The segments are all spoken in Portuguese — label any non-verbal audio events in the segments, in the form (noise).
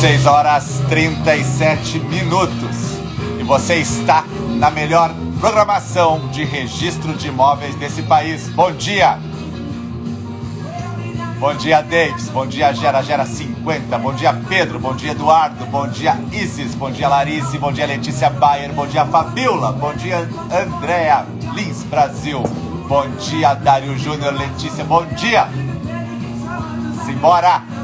6 horas 37 minutos. E você está na melhor programação de registro de imóveis desse país. Bom dia! Bom dia, Davis. Bom dia, Gera Gera 50. Bom dia, Pedro. Bom dia, Eduardo. Bom dia, Isis. Bom dia, Larice. Bom dia, Letícia Bayer. Bom dia, Fabiola. Bom dia, Andréa Lins Brasil. Bom dia, Dário Júnior. Letícia, bom dia. Simbora!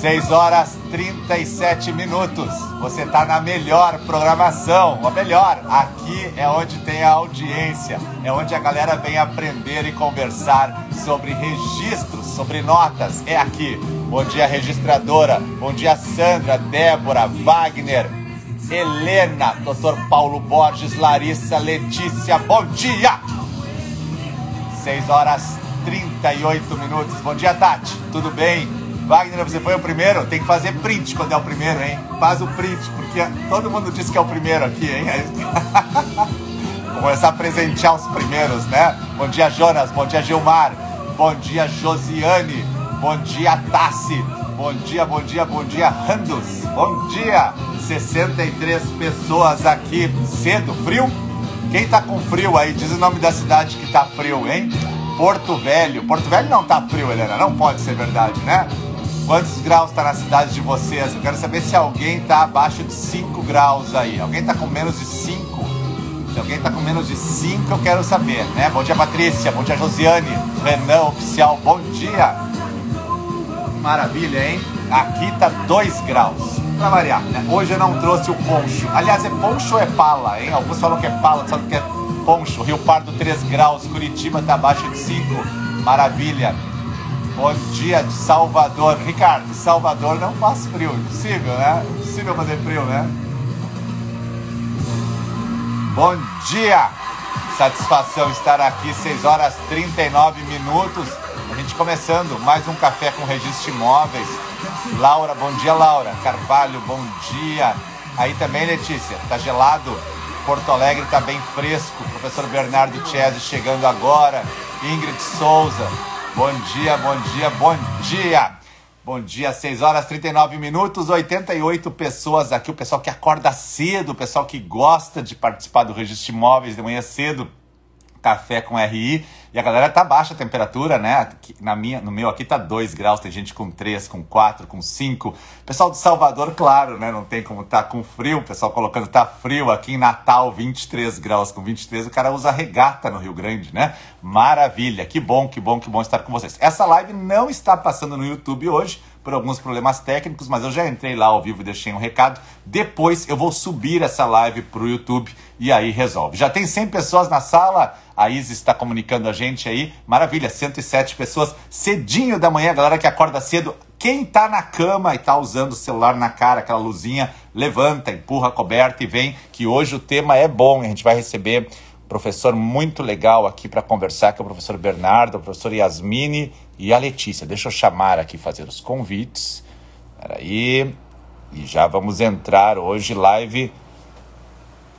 6 horas 37 minutos. Você está na melhor programação, a melhor. Aqui é onde tem a audiência, é onde a galera vem aprender e conversar sobre registros, sobre notas. É aqui. Bom dia, registradora. Bom dia, Sandra, Débora, Wagner, Helena, Dr. Paulo Borges, Larissa, Letícia. Bom dia! 6 horas 38 minutos. Bom dia, Tati. Tudo bem? Wagner, você foi o primeiro? Tem que fazer print quando é o primeiro, hein? Faz o print, porque todo mundo disse que é o primeiro aqui, hein? (laughs) Vou começar a presentear os primeiros, né? Bom dia, Jonas. Bom dia, Gilmar. Bom dia, Josiane. Bom dia, Tassi. Bom dia, bom dia, bom dia, Randos. Bom dia. 63 pessoas aqui. Cedo, frio? Quem tá com frio aí? Diz o nome da cidade que tá frio, hein? Porto Velho. Porto Velho não tá frio, Helena. Não pode ser verdade, né? Quantos graus está na cidade de vocês? Eu quero saber se alguém está abaixo de 5 graus aí. Alguém está com menos de 5? Se alguém está com menos de 5, eu quero saber, né? Bom dia, Patrícia. Bom dia, Josiane. Renan Oficial, bom dia. Maravilha, hein? Aqui tá 2 graus. Pra variar, né? Hoje eu não trouxe o poncho. Aliás, é poncho ou é pala, hein? Alguns falam que é pala, sabe que é poncho. Rio Pardo 3 graus. Curitiba tá abaixo de 5. Maravilha. Bom dia de Salvador. Ricardo, Salvador não faz frio. Impossível, né? Impossível fazer frio, né? Bom dia! Satisfação estar aqui, 6 horas 39 minutos. A gente começando mais um café com registro imóveis. Laura, bom dia, Laura. Carvalho, bom dia. Aí também, Letícia, tá gelado? Porto Alegre tá bem fresco. Professor Bernardo Chese chegando agora. Ingrid Souza, Bom dia, bom dia, bom dia. Bom dia, 6 horas 39 minutos, 88 pessoas aqui, o pessoal que acorda cedo, o pessoal que gosta de participar do registro de imóveis de manhã cedo, café com RI. E a galera tá baixa a temperatura, né? Na minha, no meu aqui tá 2 graus, tem gente com 3, com 4, com 5. Pessoal de Salvador, claro, né? Não tem como tá com frio, o pessoal colocando tá frio aqui em Natal, 23 graus. Com 23 o cara usa regata no Rio Grande, né? Maravilha, que bom, que bom, que bom estar com vocês. Essa live não está passando no YouTube hoje, por alguns problemas técnicos, mas eu já entrei lá ao vivo e deixei um recado. Depois eu vou subir essa live para o YouTube e aí resolve. Já tem 100 pessoas na sala, a Isis está comunicando a gente aí. Maravilha, 107 pessoas, cedinho da manhã, galera que acorda cedo. Quem está na cama e está usando o celular na cara, aquela luzinha, levanta, empurra a coberta e vem, que hoje o tema é bom. A gente vai receber um professor muito legal aqui para conversar, que é o professor Bernardo, o professor Yasmine e a Letícia. Deixa eu chamar aqui, fazer os convites. Peraí. E já vamos entrar hoje live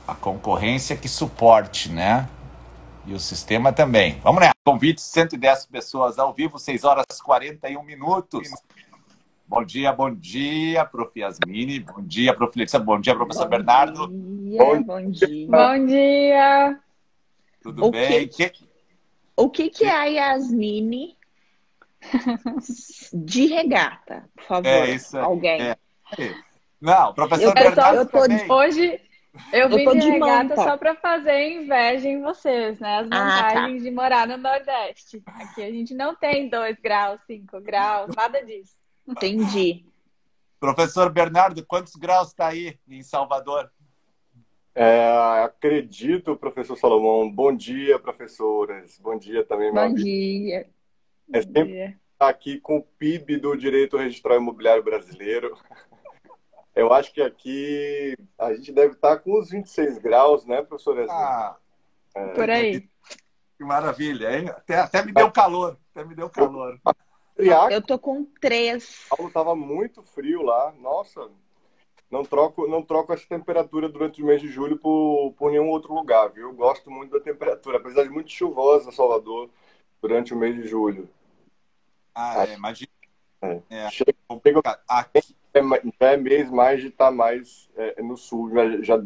a concorrência que suporte, né? E o sistema também. Vamos nessa. Convite 110 pessoas ao vivo, 6 horas e 41 minutos. Bom dia, bom dia, prof. Yasmine. Bom dia, prof. Letícia. Bom dia, professor bom Bernardo. Dia, bom, bom dia. Bom dia. Tudo o bem? Que, que... O que, que é a Yasmine (laughs) de regata, por favor. É isso. Alguém. É. Não, professor eu, Bernardo eu tô também. Hoje eu, Eu vim tô de de regata manta. só para fazer inveja em vocês, né? As Ah, tá. vantagens de morar no Nordeste. Aqui a gente não tem 2 graus, 5 graus, nada disso. Entendi. Professor Bernardo, quantos graus está aí em Salvador? É, acredito, professor Salomão. Bom dia, professoras. Bom dia também, Bom amigo. dia. É sempre estar aqui com o PIB do direito registral imobiliário brasileiro. (laughs) Eu acho que aqui a gente deve estar com uns 26 graus, né, professor? Yasmin? Ah, Por aí. que maravilha, hein? Até, até me deu calor. Até me deu calor. Eu tô com três. Paulo estava muito frio lá. Nossa, não troco, não troco essa temperatura durante o mês de julho por, por nenhum outro lugar, viu? Eu gosto muito da temperatura, apesar de muito chuvosa Salvador durante o mês de julho. Ah, é, imagina. É. É. Chega- Aqui, é, já é mês mais de estar tá mais é, no sul, já, já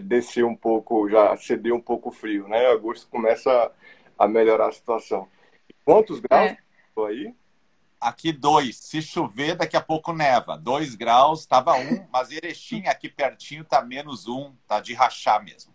desceu um pouco, já cedeu um pouco o frio, né? Agosto começa a melhorar a situação. Quantos graus é. aí? Aqui dois. Se chover, daqui a pouco neva. Dois graus, estava um, mas Erechim aqui pertinho tá menos um, tá de rachar mesmo.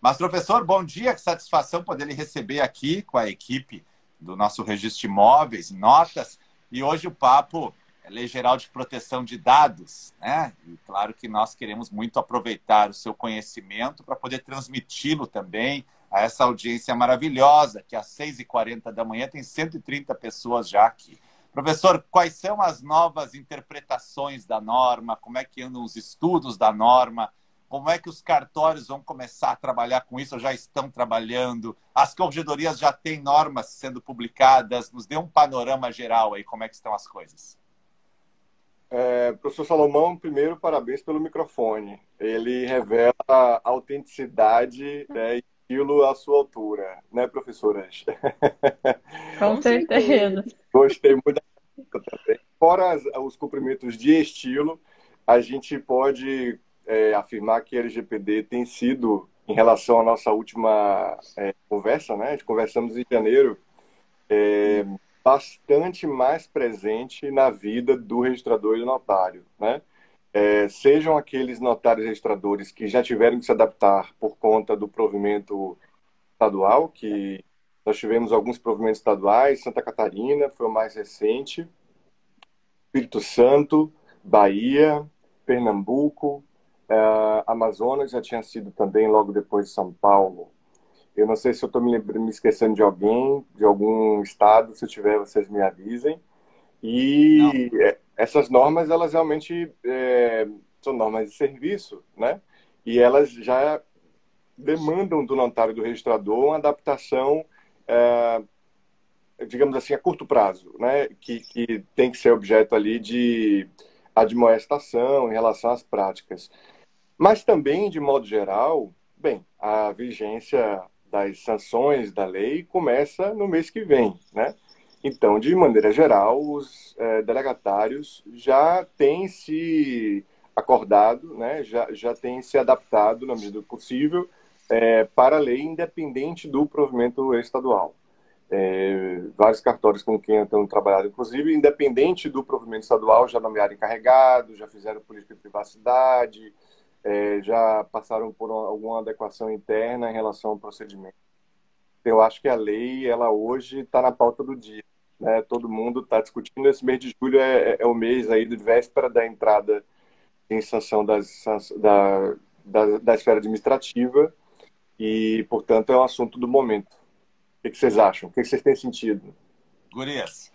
Mas, professor, bom dia, que satisfação poder lhe receber aqui com a equipe do nosso registro de imóveis, notas. E hoje o papo é Lei Geral de Proteção de Dados, né? E claro que nós queremos muito aproveitar o seu conhecimento para poder transmiti-lo também a essa audiência maravilhosa, que às 6h40 da manhã tem 130 pessoas já aqui. Professor, quais são as novas interpretações da norma? Como é que andam os estudos da norma? Como é que os cartórios vão começar a trabalhar com isso? Ou já estão trabalhando? As corregedorias já têm normas sendo publicadas? Nos dê um panorama geral aí, como é que estão as coisas? É, professor Salomão, primeiro, parabéns pelo microfone. Ele revela a autenticidade né, e estilo à sua altura, né, professoras? (laughs) Com certeza. Gostei muito da também. Fora os cumprimentos de estilo, a gente pode é, afirmar que a LGPD tem sido, em relação à nossa última é, conversa, né? Conversamos em janeiro, é, bastante mais presente na vida do registrador e do notário, né? É, sejam aqueles notários registradores que já tiveram que se adaptar por conta do provimento estadual, que nós tivemos alguns provimentos estaduais, Santa Catarina foi o mais recente, Espírito Santo, Bahia, Pernambuco, Uh, Amazonas já tinha sido também logo depois de São Paulo. Eu não sei se eu estou me, me, esquecendo de alguém, de algum estado. Se eu tiver, vocês me avisem. E é, essas normas, elas realmente é, são normas de serviço, né? E elas já demandam do notário do registrador uma adaptação, é, digamos assim, a curto prazo, né? Que, que tem que ser objeto ali de admoestação em relação às práticas. Mas também, de modo geral, bem, a vigência das sanções da lei começa no mês que vem, né? Então, de maneira geral, os é, delegatários já têm se acordado, né? já, já têm se adaptado, na medida do possível, é, para a lei independente do provimento estadual. É, vários cartórios com quem eu tenho trabalhado, inclusive, independente do provimento estadual, já nomearam encarregado, já fizeram política de privacidade, é, já passaram por alguma adequação interna em relação ao procedimento. Eu acho que a lei, ela hoje está na pauta do dia. Né? Todo mundo está discutindo. Esse mês de julho é, é, o mês aí de véspera da entrada em sanção das, da, da, da esfera administrativa e, portanto, é um assunto do momento. O que vocês acham? O que vocês têm sentido? Gurias.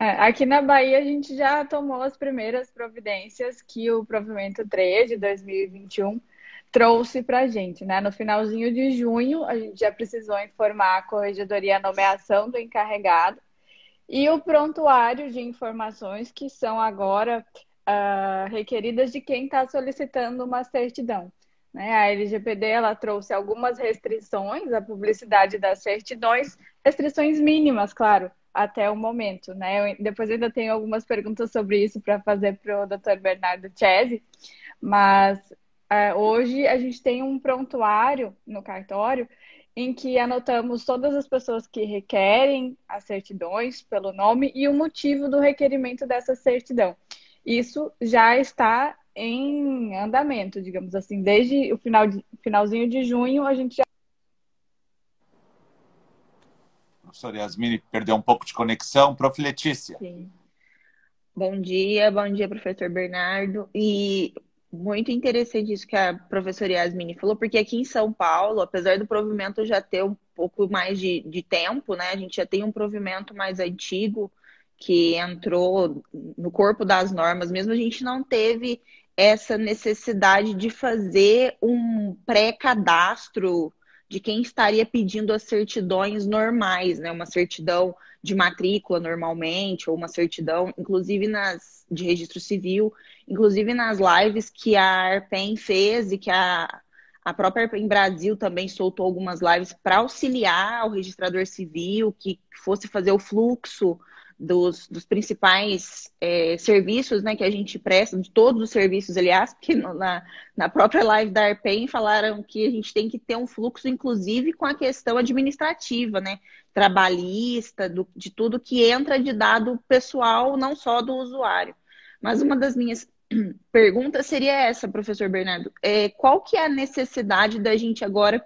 É, aqui na Bahia a gente já tomou as primeiras providências que o provimento 3 de 2021 trouxe para a gente, né? No finalzinho de junho, a gente já precisou informar a corregedoria a nomeação do encarregado e o prontuário de informações que são agora uh, requeridas de quem está solicitando uma certidão. Né? A LGPD ela trouxe algumas restrições à publicidade das certidões, restrições mínimas, claro, até o momento, né? Eu, depois ainda tenho algumas perguntas sobre isso para fazer para o Dr. Bernardo Chese, mas é, hoje a gente tem um prontuário no cartório em que anotamos todas as pessoas que requerem as certidões pelo nome e o motivo do requerimento dessa certidão. Isso já está em andamento, digamos assim, desde o final de, finalzinho de junho a gente já professora Yasmini perdeu um pouco de conexão. Prof. Letícia. Sim. Bom dia, bom dia, professor Bernardo. E muito interessante isso que a professora Yasmini falou, porque aqui em São Paulo, apesar do provimento já ter um pouco mais de, de tempo, né? A gente já tem um provimento mais antigo que entrou no corpo das normas, mesmo a gente não teve essa necessidade de fazer um pré-cadastro de quem estaria pedindo as certidões normais, né? Uma certidão de matrícula normalmente, ou uma certidão, inclusive nas de registro civil, inclusive nas lives que a Arpen fez e que a, A própria em Brasil também soltou algumas lives para auxiliar o registrador civil que fosse fazer o fluxo dos, dos principais é, serviços né, que a gente presta, de todos os serviços, aliás, porque na, na própria live da ARPEN falaram que a gente tem que ter um fluxo, inclusive, com a questão administrativa, né? Trabalhista, do, de tudo que entra de dado pessoal, não só do usuário. Mas uma das minhas (clears throat) perguntas seria essa, professor Bernardo. É, qual que é a necessidade da gente agora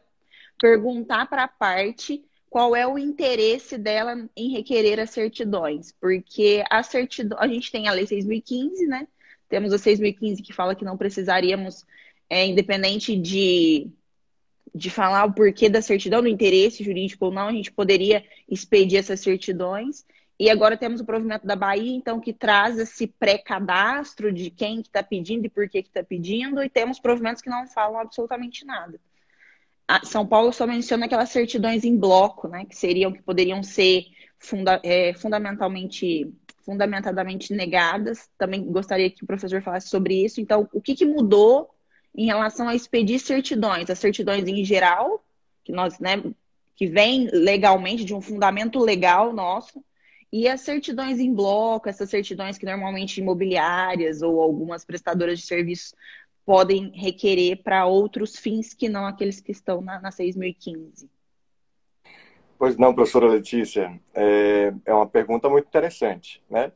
perguntar para a parte qual é o interesse dela em requerer as certidões, porque a certidão, a gente tem a lei 6015, né? Temos a 6015 que fala que não precisaríamos, é, independente de, de falar o porquê da certidão, do interesse jurídico ou não, a gente poderia expedir essas certidões. E agora temos o provimento da Bahia, então, que traz esse pré-cadastro de quem que está pedindo e por que está pedindo, e temos provimentos que não falam absolutamente nada. São Paulo só menciona aquelas certidões em bloco, né, que seriam, que poderiam ser funda é, fundamentalmente, fundamentadamente negadas. Também gostaria que o professor falasse sobre isso. Então, o que, que mudou em relação a expedir certidões? As certidões em geral, que nós, né, que vem legalmente de um fundamento legal nosso, e as certidões em bloco, essas certidões que normalmente imobiliárias ou algumas prestadoras de serviços podem requerer para outros fins que não aqueles que estão na, na 6.015? Pois não, professora Letícia, é, é uma pergunta muito interessante, né?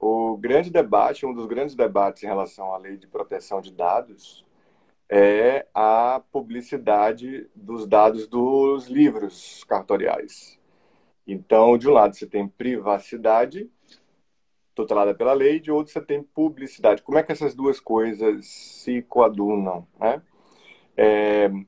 O grande debate, um dos grandes debates em relação à lei de proteção de dados é a publicidade dos dados dos livros cartoriais. Então, de um lado, você tem privacidade tutelada pela lei, de outro você tem publicidade. Como é que essas duas coisas se coadunam? Né? É, em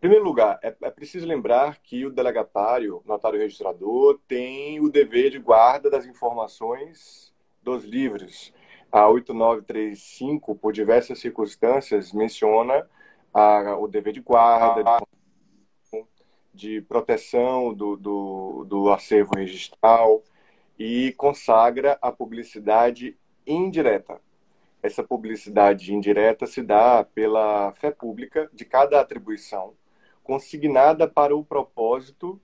primeiro lugar, é, é, preciso lembrar que o delegatário, notário registrador, tem o dever de guarda das informações dos livros. A 8935, por diversas circunstâncias, menciona a, o dever de guarda, de, de proteção do, do, do acervo registral, e consagra a publicidade indireta. Essa publicidade indireta se dá pela fé pública de cada atribuição, consignada para o propósito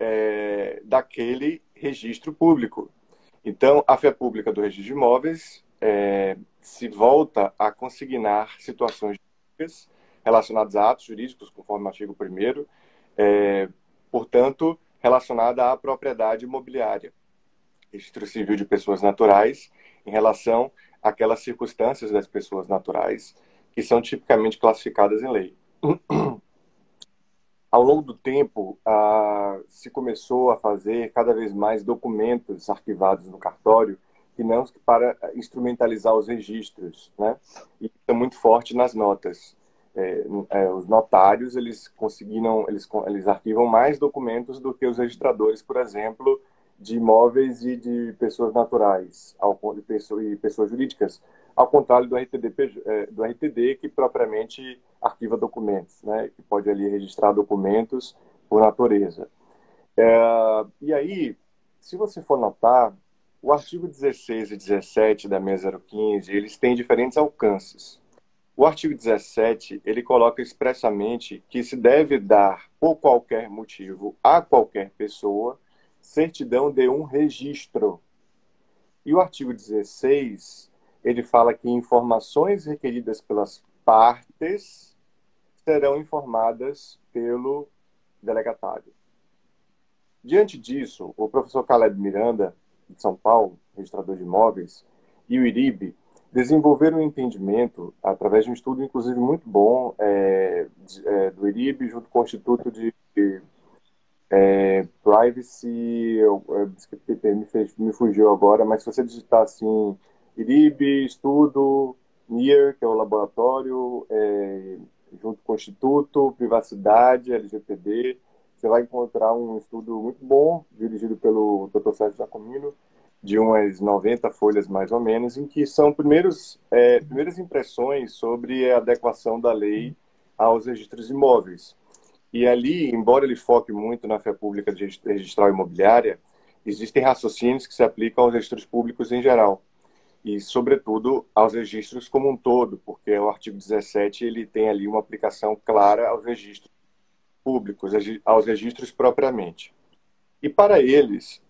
é, daquele registro público. Então, a fé pública do registro de imóveis é, se volta a consignar situações relacionadas a atos jurídicos, conforme o artigo 1 é, portanto, relacionada à propriedade imobiliária registro civil de pessoas naturais em relação àquelas circunstâncias das pessoas naturais que são tipicamente classificadas em lei. (clears throat) Ao longo do tempo, ah, se começou a fazer cada vez mais documentos arquivados no cartório que não para instrumentalizar os registros, né? E é muito forte nas notas. É, é, os notários eles conseguiram eles, eles arquivam mais documentos do que os registradores, por exemplo, de imóveis e de pessoas naturais ao, de pessoa, e pessoas jurídicas, ao contrário do RTD, é, do RTD que propriamente arquiva documentos, né, que pode ali registrar documentos por natureza. É, e aí, se você for notar, o artigo 16 e 17 da 6015, eles têm diferentes alcances. O artigo 17, ele coloca expressamente que se deve dar, por qualquer motivo, a qualquer pessoa, certidão de um registro. E o artigo 16, ele fala que informações requeridas pelas partes serão informadas pelo delegatário. Diante disso, o professor Caleb Miranda, de São Paulo, registrador de imóveis, e o IRIB desenvolveram um entendimento, através de um estudo, inclusive, muito bom é, de, é, do IRIB, junto com o Instituto de é, privacy, eu, eu, me, fez, me fugiu agora, mas se você digitar assim, IRIB, estudo, NIR, que é o laboratório, é, junto com o Instituto, Privacidade, LGPD, você vai encontrar um estudo muito bom, dirigido pelo Dr. Sérgio Giacomino, de umas 90 folhas mais ou menos, em que são primeiros, é, primeiras impressões sobre a adequação da lei aos registros imóveis. E ali, embora ele foque muito na fé pública de registral imobiliária, existem raciocínios que se aplicam aos registros públicos em geral. e, sobretudo, aos registros como um todo, porque o artigo 17 ele tem ali uma aplicação clara aos registros públicos, aos registros propriamente. E para eles,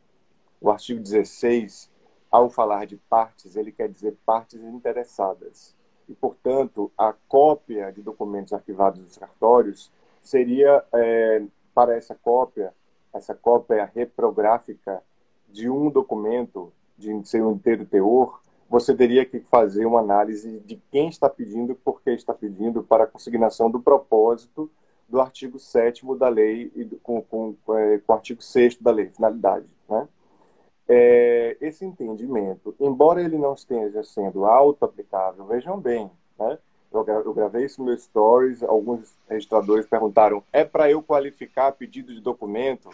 o artigo 16, ao falar de partes, ele quer dizer partes interessadas. E, portanto, a cópia de documentos arquivados dos cartórios seria, é, para essa cópia, essa cópia reprográfica de um documento de seu inteiro teor, você teria que fazer uma análise de quem está pedindo por que está pedindo para a consignação do propósito do artigo 7 da lei e do, com, com, é, com, o artigo 6 da lei, finalidade. Né? É, esse entendimento, embora ele não esteja sendo auto-aplicável, vejam bem, né? Eu, gravei isso no meu stories, alguns registradores perguntaram, é para eu qualificar pedido de documento?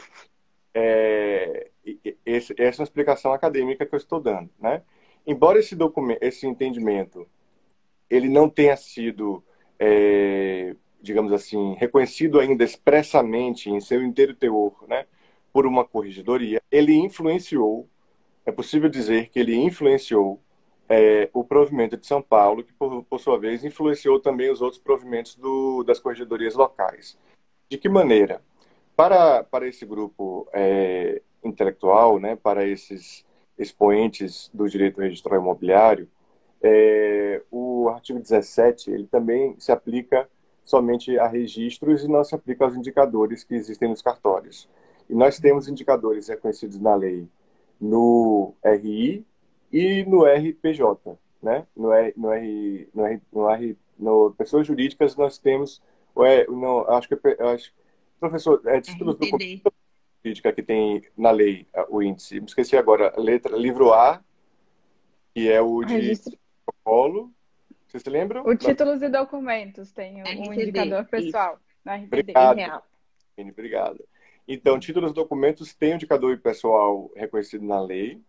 É, esse, essa é explicação acadêmica que eu estou dando, né? embora esse documento, esse entendimento, ele não tenha sido, é, digamos assim, reconhecido ainda expressamente em seu inteiro teor, né, por uma corregedoria, ele influenciou, é possível dizer que ele influenciou é, o provimento de São Paulo, que por, por, sua vez influenciou também os outros provimentos do, das corregedorias locais. De que maneira? Para, para esse grupo é, intelectual, né, para esses expoentes do direito registral imobiliário, é, o artigo 17 ele também se aplica somente a registros e não se aplica aos indicadores que existem nos cartórios. E nós temos indicadores reconhecidos na lei no RI e no RPJ, né? No R, no R, no R, no, R, no pessoas jurídicas nós temos, no, acho que acho, professor, é títulos do jurídica que tem na lei o índice. Me esqueci agora, letra, livro A, que é o de Registro. protocolo. Vocês se lembram? O títulos e documentos tem um indicador pessoal na RPD. Obrigado. Obrigado. Então, títulos e documentos tem um indicador pessoal reconhecido na lei,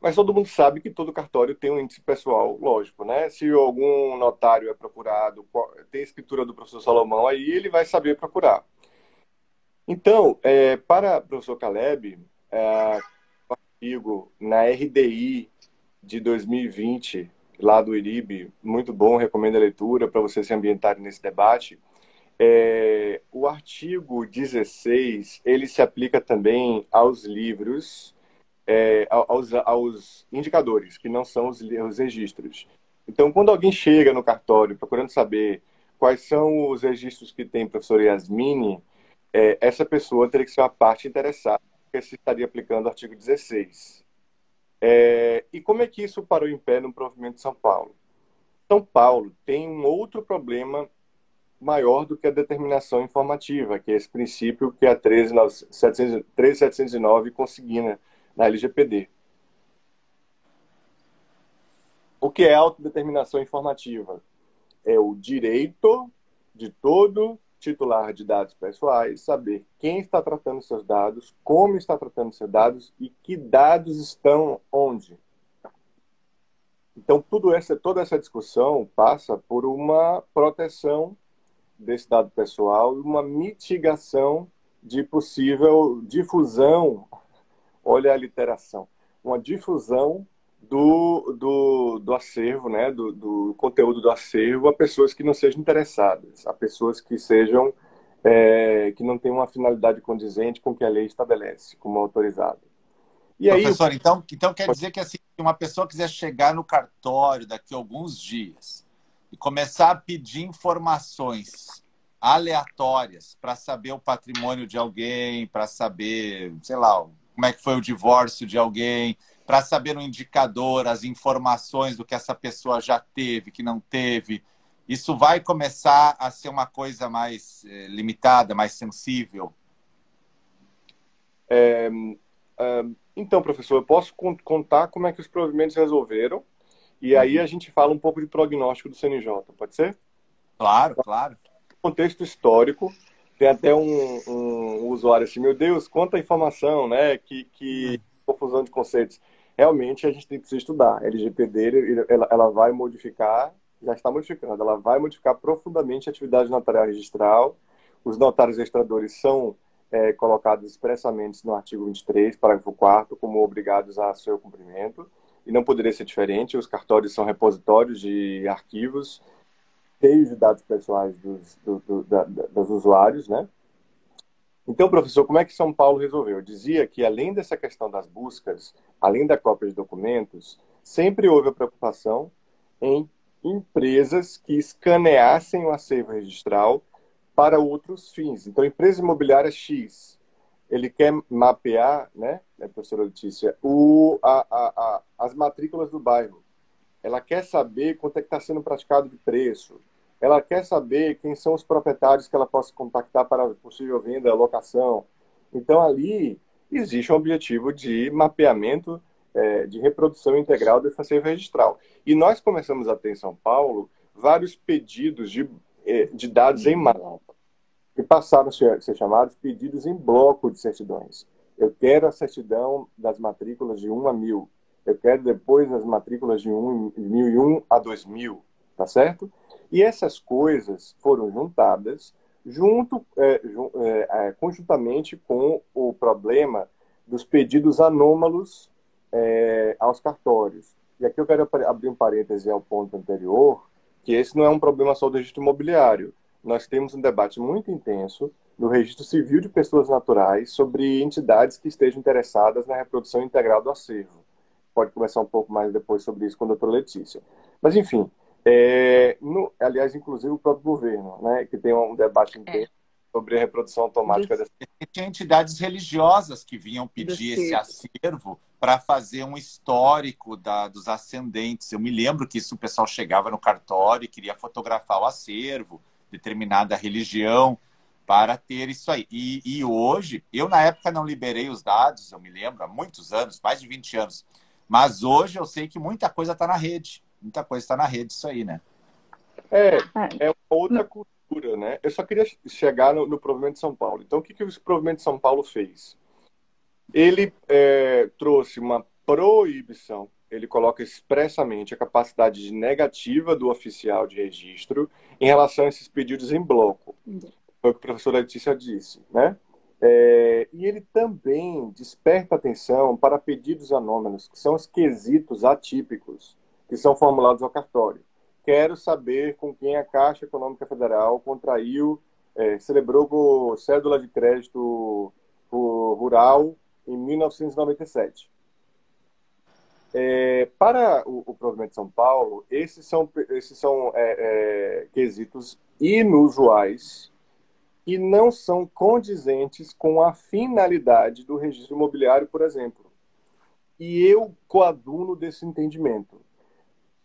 mas todo mundo sabe que todo cartório tem um índice pessoal, lógico, né? Se algum notário é procurado, tem escritura do professor Salomão, aí ele vai saber procurar. Então, é, para o professor Caleb, é, o artigo na RDI de 2020, lá do IRIB, muito bom, recomendo a leitura para vocês se ambientarem nesse debate. É, o artigo 16, ele se aplica também aos livros, é, aos, aos, indicadores, que não são os, os registros. Então, quando alguém chega no cartório procurando saber quais são os registros que tem professor Yasmini, é, essa pessoa teria que ser uma parte interessada, porque se estaria aplicando o artigo 16. É, e como é que isso parou em pé no provimento de São Paulo? São Paulo tem um outro problema maior do que a determinação informativa, que é esse princípio que a 13709 consigna na LGPD. O que é autodeterminação informativa? É o direito de todo titular de dados pessoais saber quem está tratando seus dados, como está tratando seus dados e que dados estão onde. Então, tudo essa, toda essa discussão passa por uma proteção desse dado pessoal uma mitigação de possível difusão, olha a literação, uma difusão do, do, do acervo, né, do, do, conteúdo do acervo a pessoas que não sejam interessadas, a pessoas que sejam é, que não tenham uma finalidade condizente com o que a lei estabelece como autorizado. E Professor, aí, então, então quer dizer que assim, se uma pessoa quiser chegar no cartório daqui a alguns dias e começar a pedir informações aleatórias para saber o patrimônio de alguém, para saber, sei lá, como é que foi o divórcio de alguém, para saber no indicador as informações do que essa pessoa já teve, que não teve. Isso vai começar a ser uma coisa mais é, limitada, mais sensível? É, então, professor, eu posso contar como é que os provimentos resolveram e aí a gente fala um pouco de prognóstico do CNJ, pode ser? Claro, claro. Contexto histórico, tem até um, um usuário assim, meu Deus, quanta informação, né? Que, que hum. confusão de conceitos realmente a gente tem que estudar. A LGPD ela, ela vai modificar, já está modificando, ela vai modificar profundamente a atividade notarial registral. Os notários registradores são é, colocados expressamente no artigo 23, parágrafo 4 como obrigados a seu cumprimento. e não poderia ser diferente. Os cartórios são repositórios de arquivos cheios de dados pessoais dos, do, do, da, dos usuários, né? Então, professor, como é que São Paulo resolveu? Eu dizia que, além dessa questão das buscas, além da cópia de documentos, sempre houve a preocupação em empresas que escaneassem o acervo registral para outros fins. Então, empresa imobiliária X, ele quer mapear, né, né professora Letícia, o, a, a, a, as matrículas do bairro. Ela quer saber quanto é que está sendo praticado de preço. Ela quer saber quem são os proprietários que ela possa contactar para possível venda, locação. Então, ali existe um objetivo de mapeamento, é, de reprodução integral desse acervo registral. E nós começamos a ter em São Paulo vários pedidos de, é, de dados em massa que passaram a ser, ser chamados pedidos em bloco de certidões. Eu quero a certidão das matrículas de 1 a 1000. Eu quero depois as matrículas de 1, 1001 a 2000, tá certo? E essas coisas foram juntadas junto, é, é, é, conjuntamente com o problema dos pedidos anômalos é, aos cartórios. E aqui eu quero abrir um parêntese ao ponto anterior, que esse não é um problema só do registro imobiliário nós temos um debate muito intenso no registro civil de pessoas naturais sobre entidades que estejam interessadas na reprodução integral do acervo. Pode conversar um pouco mais depois sobre isso com a doutora Letícia. Mas, enfim, é, no, aliás, inclusive o próprio governo, né, que tem um debate intenso é. sobre a reprodução automática dessa. Tinha entidades religiosas que vinham pedir esse acervo para fazer um histórico da, dos ascendentes. Eu me lembro que isso o pessoal chegava no cartório e queria fotografar o acervo determinada religião para ter isso aí. E, e, hoje, eu na época não liberei os dados, eu me lembro, há muitos anos, mais de 20 anos. Mas hoje eu sei que muita coisa está na rede. Muita coisa está na rede, isso aí, né? É, é uma outra cultura, né? Eu só queria chegar no, no provimento de São Paulo. Então, o que, que o provimento de São Paulo fez? Ele é, trouxe uma proibição ele coloca expressamente a capacidade negativa do oficial de registro em relação a esses pedidos em bloco. Foi o que a professora Letícia disse, né? É, e ele também desperta atenção para pedidos anômalos, que são os quesitos atípicos, que são formulados ao cartório. Quero saber com quem a Caixa Econômica Federal contraiu, é, celebrou cédula de crédito rural em 1997. É, para o, o de São Paulo, esses são, esses são é, é, quesitos inusuais e não são condizentes com a finalidade do registro imobiliário, por exemplo. E eu coaduno desse entendimento.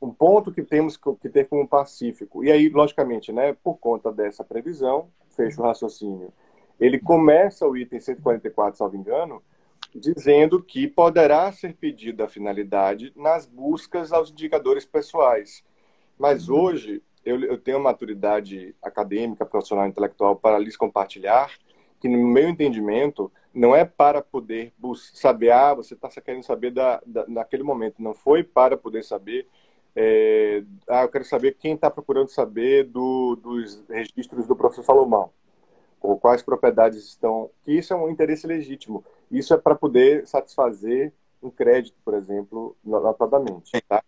Um ponto que temos que ter como pacífico, e aí, logicamente, né, por conta dessa previsão, fecho o raciocínio, ele começa o item 144, salvo engano, dizendo que poderá ser pedida a finalidade nas buscas aos indicadores pessoais. Mas uhum. hoje eu, eu tenho maturidade acadêmica, profissional, intelectual para lhes compartilhar que, no meu entendimento, não é para poder saber, ah, você está querendo saber da, da, naquele momento. Não foi para poder saber, é, ah, eu quero saber quem está procurando saber do, dos registros do professor Salomão ou quais propriedades estão. Que isso é um interesse legítimo. Isso é para poder satisfazer um crédito, por exemplo, notadamente. Tá?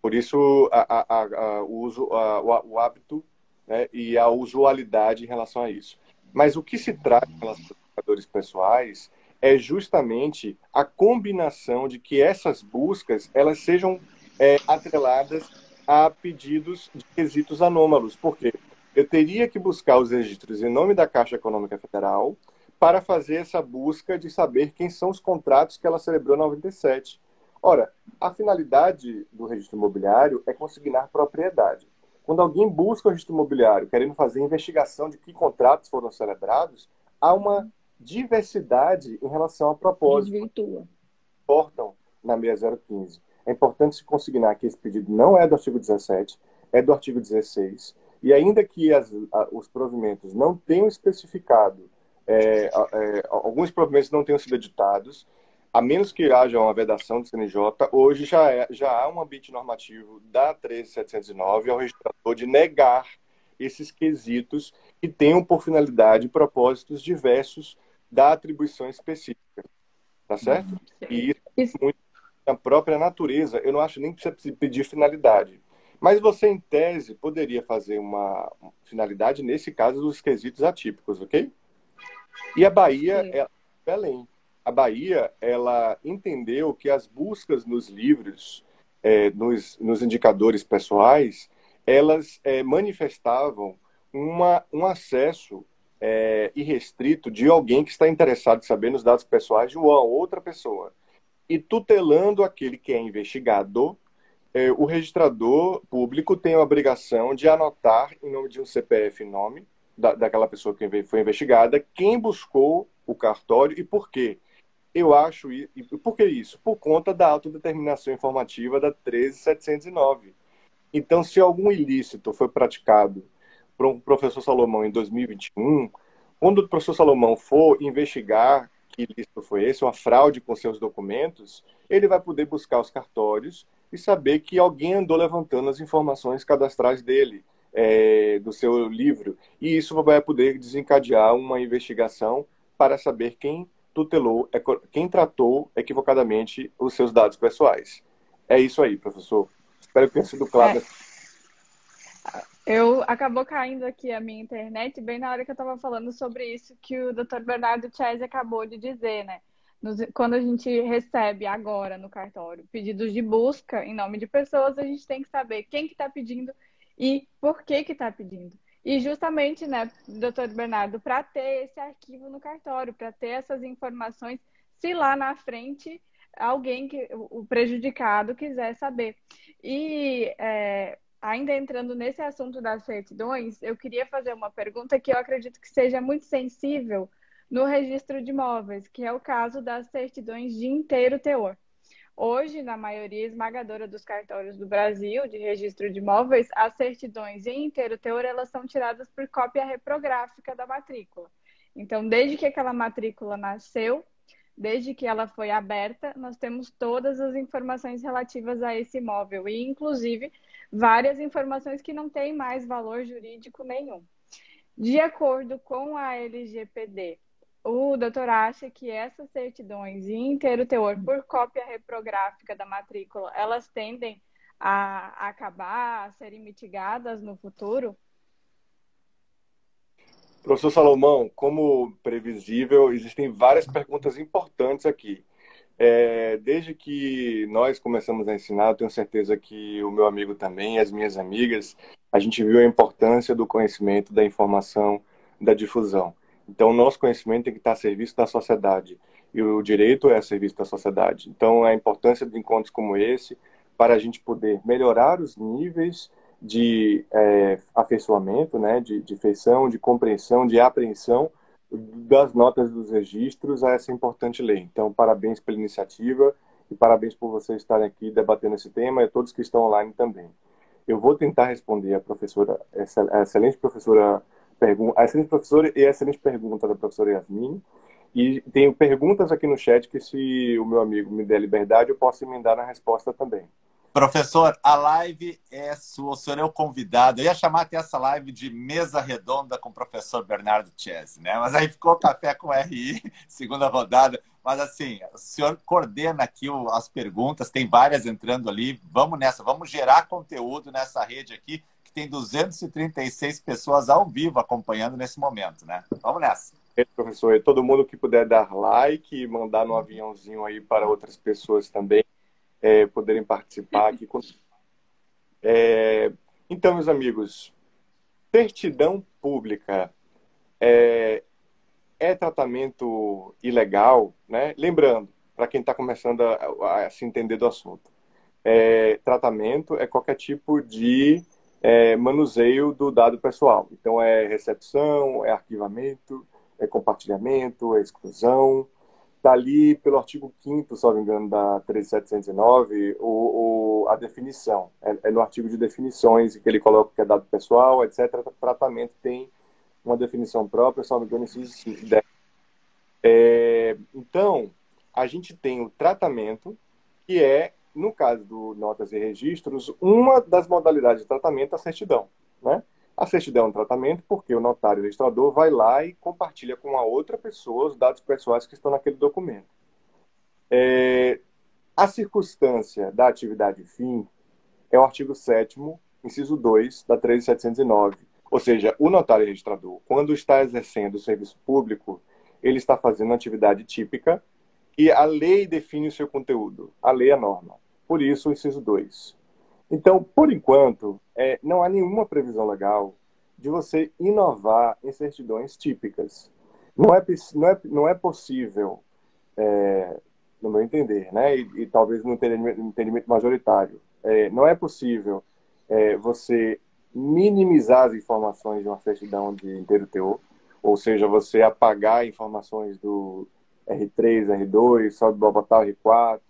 Por isso, a, a, a, o, uso, o, o, hábito né, e a usualidade em relação a isso. Mas o que se trata em relação aos indicadores pessoais é justamente a combinação de que essas buscas elas sejam é, atreladas a pedidos de quesitos anômalos. Por quê? eu teria que buscar os registros em nome da Caixa Econômica Federal para fazer essa busca de saber quem são os contratos que ela celebrou em 97. Ora, a finalidade do registro imobiliário é consignar propriedade. Quando alguém busca o registro imobiliário querendo fazer investigação de que contratos foram celebrados, há uma diversidade em relação a propósito. Desvirtua. Importam na 6015. É importante se consignar que esse pedido não é do artigo 17, é do artigo 16 e ainda que as, a, os provimentos não tenham especificado, é, é, alguns provimentos não tenham sido editados, a menos que haja uma vedação do CNJ, hoje já, é, já há um ambiente normativo da 13709 ao registrador de negar esses quesitos que tenham por finalidade propósitos diversos da atribuição específica. Tá certo? E isso é muito a própria natureza, eu não acho nem que precisa pedir finalidade. Mas você, em tese, poderia fazer uma finalidade, nesse caso, dos quesitos atípicos, ok? E a Bahia, ela, Belém. A Bahia, ela entendeu que as buscas nos livros, é, nos, nos, indicadores pessoais, elas é, manifestavam uma, um acesso é, irrestrito de alguém que está interessado em saber nos dados pessoais de uma outra pessoa. E tutelando aquele que é investigado, é, o registrador público tem a obrigação de anotar, em nome de um CPF nome, da, daquela pessoa que foi investigada, quem buscou o cartório e por quê. Eu acho, e por que isso? Por conta da autodeterminação informativa da 13709. Então, se algum ilícito foi praticado por um professor Salomão em 2021, quando o professor Salomão for investigar que ilícito foi esse, uma fraude com seus documentos, ele vai poder buscar os cartórios e saber que alguém andou levantando as informações cadastrais dele, é, do seu livro, e isso vai poder desencadear uma investigação para saber quem tutelou, quem tratou equivocadamente os seus dados pessoais. É isso aí, professor. Espero que tenha sido claro. É. Eu acabou caindo aqui a minha internet bem na hora que eu estava falando sobre isso que o Dr. Bernardo Chese acabou de dizer, né? Nos, quando a gente recebe agora no cartório pedidos de busca em nome de pessoas, a gente tem que saber quem que está pedindo e por que que está pedindo. E justamente, né, doutor Bernardo, para ter esse arquivo no cartório, para ter essas informações, se lá na frente alguém que o prejudicado quiser saber. E é, ainda entrando nesse assunto das certidões, eu queria fazer uma pergunta que eu acredito que seja muito sensível no registro de imóveis, que é o caso das certidões de inteiro teor. Hoje, na maioria esmagadora dos cartórios do Brasil de registro de imóveis, as certidões em inteiro teor elas são tiradas por cópia reprográfica da matrícula. Então, desde que aquela matrícula nasceu, desde que ela foi aberta, nós temos todas as informações relativas a esse imóvel e, inclusive, várias informações que não têm mais valor jurídico nenhum. De acordo com a LGPD, o doutor acha que essas certidões em inteiro teor, por cópia reprográfica da matrícula, elas tendem a acabar, a serem mitigadas no futuro? Professor Salomão, como previsível, existem várias perguntas importantes aqui. É, desde que nós começamos a ensinar, eu tenho certeza que o meu amigo também, as minhas amigas, a gente viu a importância do conhecimento, da informação, da difusão. Então, o nosso conhecimento tem que estar a serviço da sociedade e o direito é a serviço da sociedade. Então, a importância de encontros como esse para a gente poder melhorar os níveis de é, afeiçoamento, né, de, de feição, de compreensão, de apreensão das notas dos registros a essa importante lei. Então, parabéns pela iniciativa e parabéns por vocês estarem aqui debatendo esse tema e todos que estão online também. Eu vou tentar responder a professora, a excelente professora a excelente professora e a excelente pergunta da professora Yasmin. E tenho perguntas aqui no chat que, se o meu amigo me der liberdade, eu posso emendar na resposta também. Professor, a live é sua, o senhor é o convidado. Eu ia chamar até essa live de mesa redonda com o professor Bernardo Chese, né? Mas aí ficou café com RI, (laughs) segunda rodada. Mas assim, o senhor coordena aqui as perguntas, tem várias entrando ali. Vamos nessa, vamos gerar conteúdo nessa rede aqui, que tem 236 pessoas ao vivo acompanhando nesse momento, né? Vamos nessa. Professor, e todo mundo que puder dar like, mandar no aviãozinho aí para outras pessoas também é, poderem participar aqui. É, então, meus amigos, certidão pública é, é tratamento ilegal, né? Lembrando, para quem está começando a, a, se entender do assunto, é, tratamento é qualquer tipo de é, manuseio do dado pessoal. Então, é recepção, é arquivamento, é compartilhamento, é exclusão, está ali pelo artigo 5 se não me engano, da 13709, o, o, a definição. É, é, no artigo de definições que ele coloca que é dado pessoal, etc. Tratamento tem uma definição própria, só me engano, inciso é, Então, a gente tem o tratamento, que é, no caso do notas e registros, uma das modalidades de tratamento, a certidão, né? A certidão é um tratamento porque o notário registrador vai lá e compartilha com a outra pessoa os dados pessoais que estão naquele documento. É, A circunstância da atividade fim é o artigo 7 inciso 2 da 13709. Ou seja, o notário registrador, quando está exercendo o serviço público, ele está fazendo atividade típica e a lei define o seu conteúdo, a lei é a norma. Por isso, o inciso 2. Então, por enquanto, é, não há nenhuma previsão legal de você inovar em certidões típicas. Não é, não é, não é possível, é, no meu entender, né, e, e talvez no entendimento, majoritário, é, não é possível é, você minimizar as informações de uma certidão de inteiro teor, ou seja, você apagar informações do R3, R2, só botar o R4,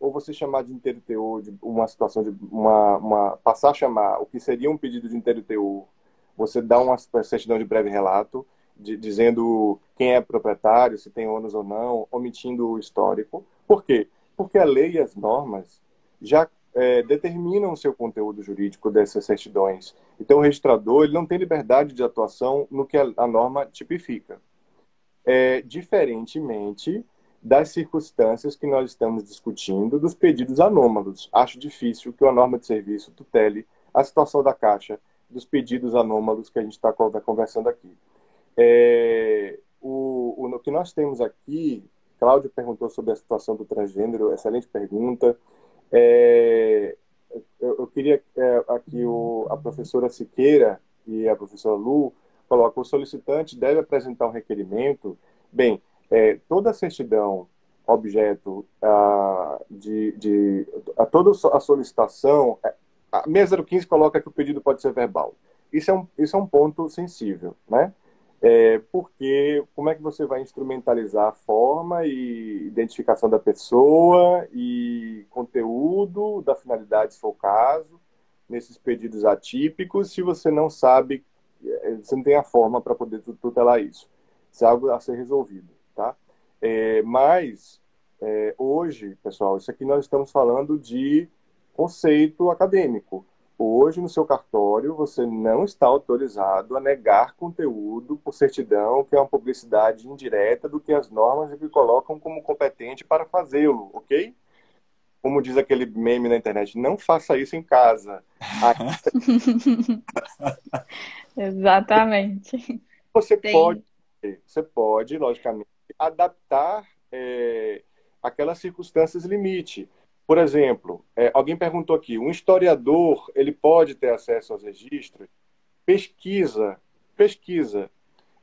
ou você chamar de inteiro de uma situação de uma, uma passar a chamar o que seria um pedido de inteiro você dá uma certidão de breve relato, de, dizendo quem é proprietário, se tem ônus ou não, omitindo o histórico. Por quê? Porque a lei e as normas já é, determinam o seu conteúdo jurídico dessas certidões. Então, o registrador ele não tem liberdade de atuação no que a, a norma tipifica. É, diferentemente das circunstâncias que nós estamos discutindo dos pedidos anômalos. Acho difícil que uma norma de serviço tutele a situação da Caixa dos pedidos anômalos que a gente está conversando aqui. É, o, o, o que nós temos aqui, Cláudio perguntou sobre a situação do transgênero, excelente pergunta. É, eu, eu, queria é, aqui o, a professora Siqueira e a professora Lu colocam o solicitante deve apresentar um requerimento. Bem, é, toda certidão objeto de, de a toda a solicitação é, a 6015 coloca que o pedido pode ser verbal. Isso é um, isso é um ponto sensível, né? É, porque como é que você vai instrumentalizar a forma e identificação da pessoa e conteúdo da finalidade, se for o caso, nesses pedidos atípicos, se você não sabe, é, você não tem a forma para poder tutelar isso. Isso é algo a ser resolvido, tá? É, mas, é, hoje, pessoal, isso aqui nós estamos falando de conceito acadêmico. Hoje, no seu cartório, você não está autorizado a negar conteúdo por certidão, que é uma publicidade indireta do que as normas que colocam como competente para fazê-lo, ok? Como diz aquele meme na internet, não faça isso em casa. (laughs) Exatamente. Você Tem. pode, você pode, logicamente, adaptar é, aquelas circunstâncias limite. Por exemplo, é, alguém perguntou aqui, um historiador ele pode ter acesso aos registros? Pesquisa, pesquisa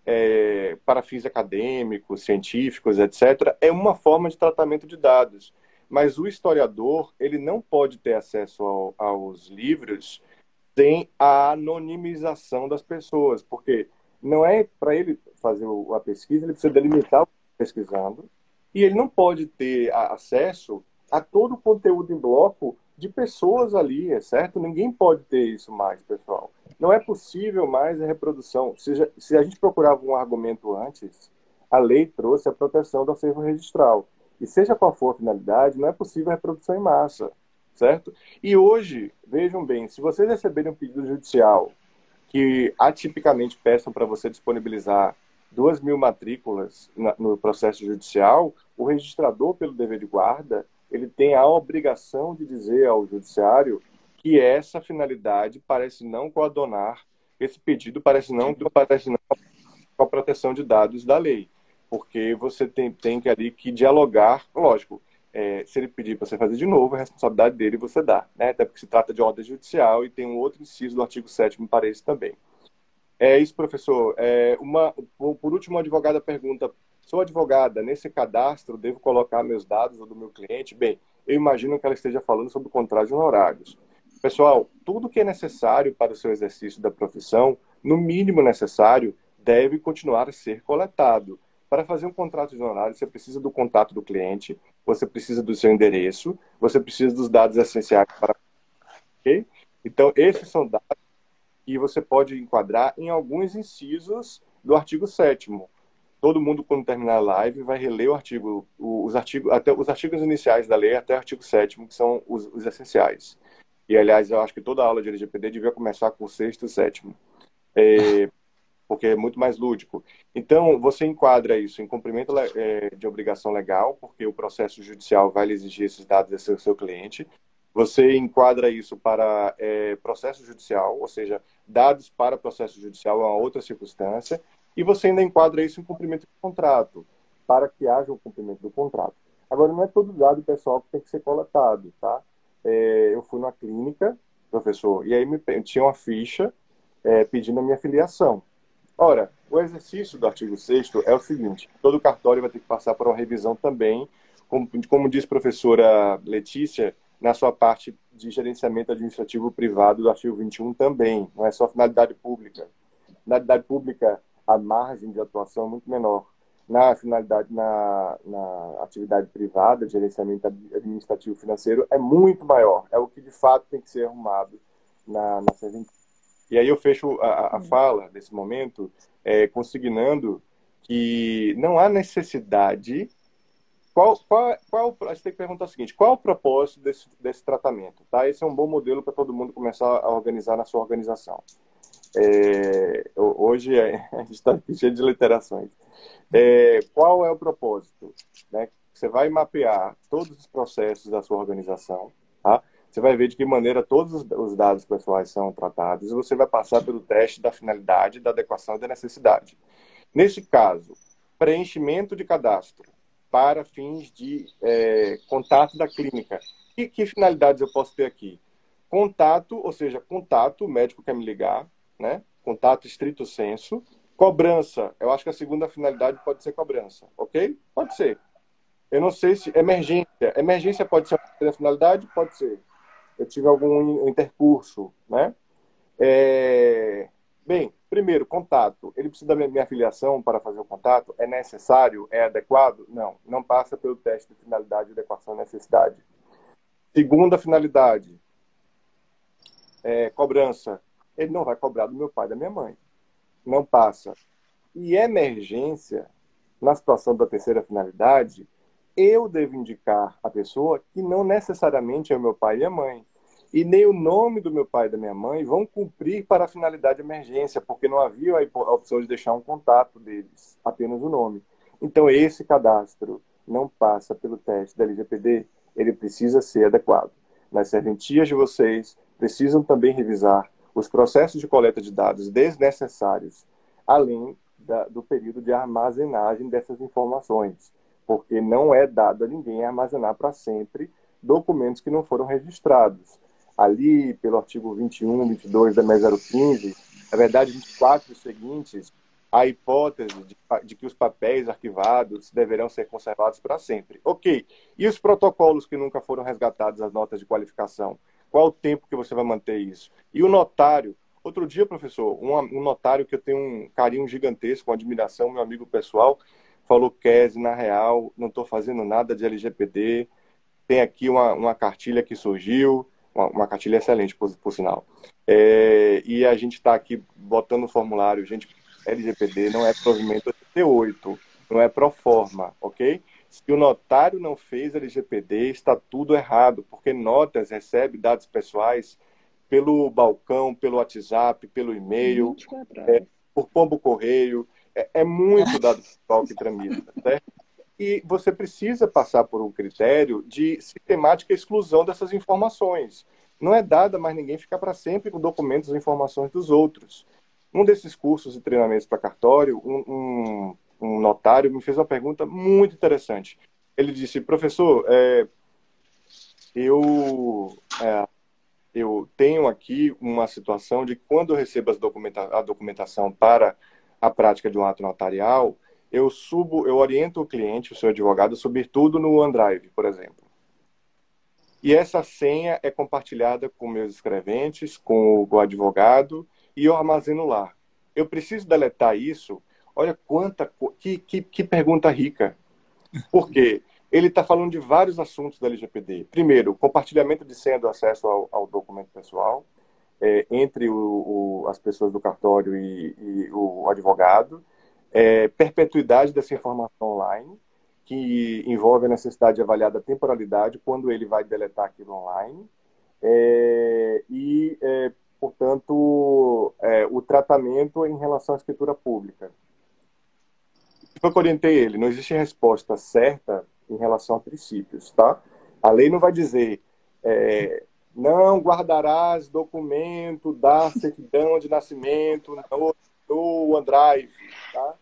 é, para fins acadêmicos, científicos, etc., é uma forma de tratamento de dados. Mas o historiador ele não pode ter acesso ao, aos livros sem a anonimização das pessoas, porque não é para ele fazer a pesquisa, ele precisa delimitar o pesquisando, e ele não pode ter acesso a todo o conteúdo em bloco de pessoas ali, é certo? Ninguém pode ter isso mais, pessoal. Não é possível mais a reprodução. Se, a gente procurava um argumento antes, a lei trouxe a proteção do acervo registral. E seja qual for a finalidade, não é possível a reprodução em massa, certo? E hoje, vejam bem, se vocês receberem um pedido judicial que atipicamente peçam para você disponibilizar duas mil matrículas no processo judicial, o registrador, pelo dever de guarda, ele tem a obrigação de dizer ao judiciário que essa finalidade parece não coadonar, esse pedido parece não, parece não com a proteção de dados da lei, porque você tem, tem que ali que dialogar, lógico, é, se ele pedir para você fazer de novo, a responsabilidade dele você dá, né? até porque se trata de ordem judicial e tem um outro inciso do artigo 7 para isso também. É isso, professor. É, uma, por último, a advogada pergunta Sou advogada, nesse cadastro devo colocar meus dados ou do meu cliente? Bem, eu imagino que ela esteja falando sobre o contrato de honorários. Pessoal, tudo que é necessário para o seu exercício da profissão, no mínimo necessário, deve continuar a ser coletado. Para fazer um contrato de honorários, você precisa do contato do cliente, você precisa do seu endereço, você precisa dos dados essenciais para. Okay? Então, esses são dados que você pode enquadrar em alguns incisos do artigo 7 todo mundo, quando terminar a live, vai reler o artigo, os artigos, até os artigos iniciais da lei até o artigo 7 que são os, os, essenciais. E, aliás, eu acho que toda aula de LGPD devia começar com o sexto e sétimo. É, porque é muito mais lúdico. Então, você enquadra isso em cumprimento é, de obrigação legal, porque o processo judicial vai lhe exigir esses dados do seu cliente. Você enquadra isso para é, processo judicial, ou seja, dados para processo judicial é uma outra circunstância. E você ainda enquadra isso em cumprimento de contrato, para que haja o cumprimento do contrato. Agora, não é todo dado pessoal que tem que ser coletado, tá? É, eu fui na clínica, professor, e aí me, tinha uma ficha é, pedindo a minha filiação. Ora, o exercício do artigo 6 é o seguinte: todo cartório vai ter que passar por uma revisão também, como, como diz a professora Letícia, na sua parte de gerenciamento administrativo privado do artigo 21 também, não é só finalidade pública. Finalidade pública, a margem de atuação é muito menor. Na finalidade, na, na atividade privada, de gerenciamento administrativo financeiro, é muito maior. É o que de fato tem que ser arrumado na, na serventia. E aí eu fecho a, a fala desse momento é, consignando que não há necessidade. Qual, qual, qual, você tem que perguntar o seguinte: qual o propósito desse, desse tratamento? Tá? Esse é um bom modelo para todo mundo começar a organizar na sua organização. É, hoje é, (laughs) a gente está cheio de literações. É, qual é o propósito? Né? Você vai mapear todos os processos da sua organização, tá? Você vai ver de que maneira todos os dados pessoais são tratados e você vai passar pelo teste da finalidade, da adequação e da necessidade. Nesse caso, preenchimento de cadastro para fins de é, contato da clínica. E que finalidades eu posso ter aqui? Contato, ou seja, contato, o médico quer me ligar, né? Contato estrito senso. Cobrança, eu acho que a segunda finalidade pode ser cobrança, ok? Pode ser. Eu não sei se emergência. Emergência pode ser a finalidade? Pode ser eu tive algum intercurso, né? É... Bem, primeiro, contato. Ele precisa da minha filiação para fazer o contato? É necessário? É adequado? Não, não passa pelo teste de finalidade, adequação e necessidade. Segunda finalidade, é, cobrança. Ele não vai cobrar do meu pai e da minha mãe. Não passa. E emergência, na situação da terceira finalidade, eu devo indicar a pessoa que não necessariamente é meu pai e a mãe. E nem o nome do meu pai e da minha mãe vão cumprir para a finalidade de emergência, porque não havia a opção de deixar um contato deles, apenas o nome. Então, esse cadastro não passa pelo teste da LGPD, ele precisa ser adequado. Nas serventias de vocês, precisam também revisar os processos de coleta de dados desnecessários, além da, do período de armazenagem dessas informações porque não é dado a ninguém armazenar para sempre documentos que não foram registrados. Ali, pelo artigo 21, 22 da MES 015, na verdade, 24 seguintes, a hipótese de, de, que os papéis arquivados deverão ser conservados para sempre. Ok. E os protocolos que nunca foram resgatados, as notas de qualificação? Qual o tempo que você vai manter isso? E o notário? Outro dia, professor, um, um notário que eu tenho um carinho gigantesco, uma admiração, meu amigo pessoal, falou Kese, na real, não estou fazendo nada de LGPD. Tem aqui uma, uma cartilha que surgiu, uma, uma cartilha excelente, por, por sinal. É, e a gente está aqui botando o formulário, gente, LGPD não é provimento T8, não é pro forma, ok? Se o notário não fez LGPD, está tudo errado, porque notas recebe dados pessoais pelo balcão, pelo WhatsApp, pelo e-mail, é, por pombo correio. É, é muito dado pessoal que tramita, certo? E você precisa passar por um critério de sistemática exclusão dessas informações. Não é dada mais ninguém ficar para sempre com documentos e informações dos outros. Um desses cursos e treinamentos para cartório, um, um, um, notário me fez uma pergunta muito interessante. Ele disse, professor, é, eu, é, eu tenho aqui uma situação de quando eu recebo documenta a documentação para a prática de um ato notarial, eu subo, eu oriento o cliente, o seu advogado, a subir tudo no OneDrive, por exemplo. E essa senha é compartilhada com meus escreventes, com o advogado, e eu armazeno lá. Eu preciso deletar isso? Olha quanta. Que, que, que pergunta rica. Por quê? Ele está falando de vários assuntos da LGPD. Primeiro, compartilhamento de senha do acesso ao, ao documento pessoal é, entre o, o, as pessoas do cartório e, e o advogado, é, perpetuidade dessa informação online, que envolve a necessidade de avaliar a temporalidade quando ele vai deletar aquilo online, é, e é, portanto, é, o tratamento em relação à escritura pública. Eu orientei ele, não existe resposta certa em relação a princípios, tá? A lei não vai dizer é, não guardarás documento da certidão de nascimento no, no OneDrive, tá?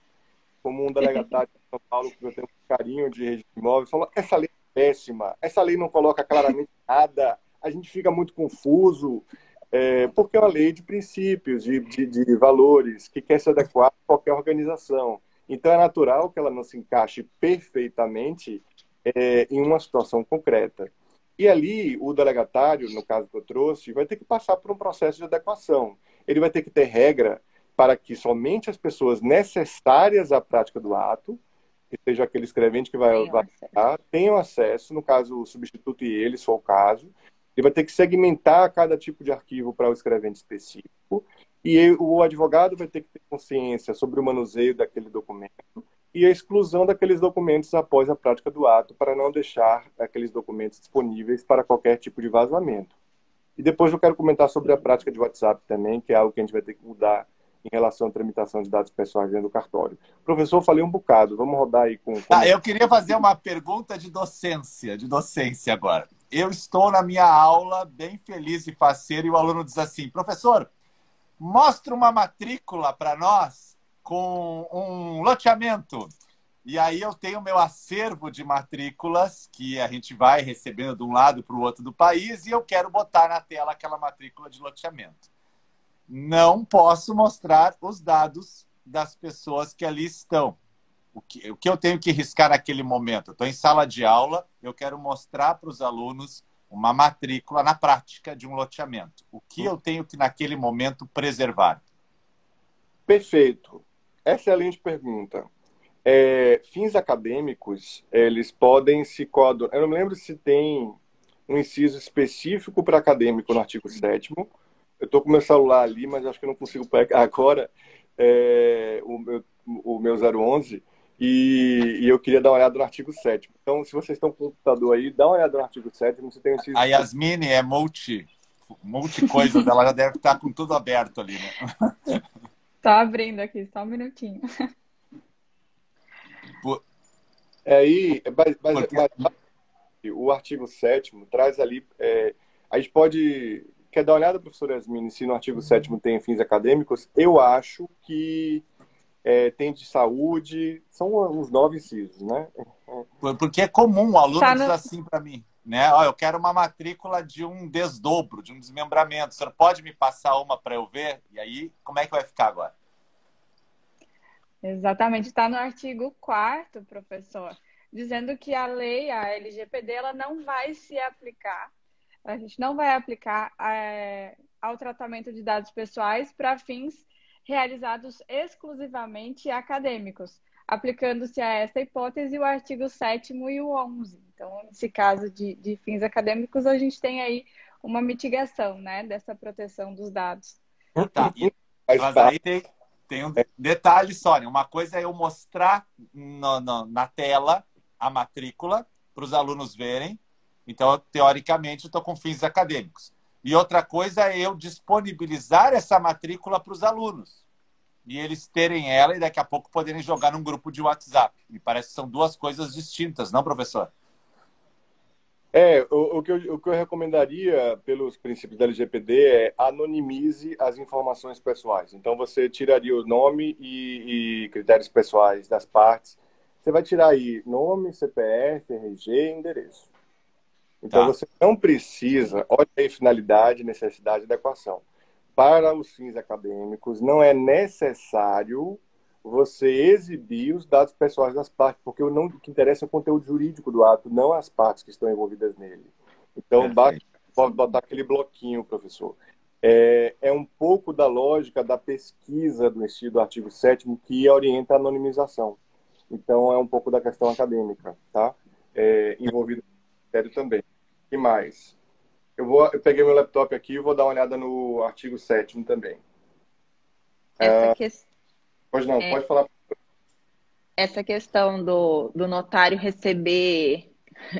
Como um delegatário de São Paulo que eu tenho um carinho de registro imóvel falou, essa lei é péssima, essa lei não coloca claramente nada, a gente fica muito confuso, é, porque é uma lei de princípios, de, de, de valores, que quer se adequar a qualquer organização. Então é natural que ela não se encaixe perfeitamente é, em uma situação concreta. E ali, o delegatário, no caso que eu trouxe, vai ter que passar por um processo de adequação. Ele vai ter que ter regra para que somente as pessoas necessárias à prática do ato, que seja aquele escrevente que vai tenham, tenham acesso, no caso, o substituto e ele, se for o caso. Ele vai ter que segmentar cada tipo de arquivo para o escrevente específico. E o advogado vai ter que ter consciência sobre o manuseio daquele documento e a exclusão daqueles documentos após a prática do ato, para não deixar aqueles documentos disponíveis para qualquer tipo de vazamento. E depois eu quero comentar sobre a prática de WhatsApp também, que é algo que a gente vai ter que mudar em relação à tramitação de dados pessoais dentro do cartório. Professor, falei um bocado, vamos rodar aí com... com... Ah, eu queria fazer uma pergunta de docência, de docência agora. Eu estou na minha aula, bem feliz e faceiro, e o aluno diz assim, professor, mostra uma matrícula para nós com um loteamento. E aí eu tenho meu acervo de matrículas que a gente vai recebendo de um lado para o outro do país e eu quero botar na tela aquela matrícula de loteamento. Não posso mostrar os dados das pessoas que ali estão. O que, o que eu tenho que riscar naquele momento? Estou em sala de aula, eu quero mostrar para os alunos uma matrícula na prática de um loteamento. O que eu tenho que, naquele momento, preservar? Perfeito. Excelente pergunta. É, fins acadêmicos, eles podem se coadunar. Eu não lembro se tem um inciso específico para acadêmico no artigo 7 Eu estou com meu celular ali, mas acho que eu não consigo pegar (laughs) agora é, o, meu, o meu 011 e, e, eu queria dar uma olhada no artigo 7 Então, se vocês estão com o computador aí, dá uma olhada no artigo 7 você tem inciso... A Yasmine é multi, multi coisas, ela já deve estar com tudo aberto ali, né? (laughs) Tô abrindo aqui, só um minutinho. É aí, mas, mas, mas, o artigo 7 traz ali. É, a gente pode. Quer dar uma olhada, professor Yasmini, se no artigo 7 tem fins acadêmicos? Eu acho que é, tem de saúde, são uns nove incisos, né? Porque é comum, o aluno tá no... diz assim para mim né? Ó, eu quero uma matrícula de um desdobro, de um desmembramento. O senhor pode me passar uma para eu ver? E aí, como é que vai ficar agora? Exatamente, está no artigo 4 professor, dizendo que a lei, a LGPD, ela não vai se aplicar, a gente não vai aplicar é, ao tratamento de dados pessoais para fins realizados exclusivamente acadêmicos, aplicando-se a esta hipótese o artigo 7 e o 11. Então, nesse caso de, de fins acadêmicos, a gente tem aí uma mitigação, né, dessa proteção dos dados. Tá. mas aí tem, tem um detalhe só, né? Uma coisa é eu mostrar no, no, na tela a matrícula para os alunos verem. Então, teoricamente, estou com fins acadêmicos. E outra coisa é eu disponibilizar essa matrícula para os alunos. E eles terem ela e daqui a pouco poderem jogar num grupo de WhatsApp. Me parece que são duas coisas distintas, não, professor? É, o, o, que eu, o que eu recomendaria pelos princípios da LGPD é anonimize as informações pessoais. Então, você tiraria o nome e, e critérios pessoais das partes. Você vai tirar aí nome, CPF, RG endereço. Então, tá. você não precisa, olha aí finalidade, necessidade e adequação. Para os fins acadêmicos, não é necessário você exibir os dados pessoais das partes, porque o, não, o que interessa é o conteúdo jurídico do ato, não as partes que estão envolvidas nele. Então, basta, pode botar aquele bloquinho, professor. É, é, um pouco da lógica da pesquisa do estilo do artigo 7 que orienta a anonimização. Então, é um pouco da questão acadêmica, tá? É, envolvido também. Que mais? Eu, vou, eu peguei meu laptop aqui e vou dar uma olhada no artigo 7 também. Essa questão Pois não, é, pode falar. Essa questão do, do notário receber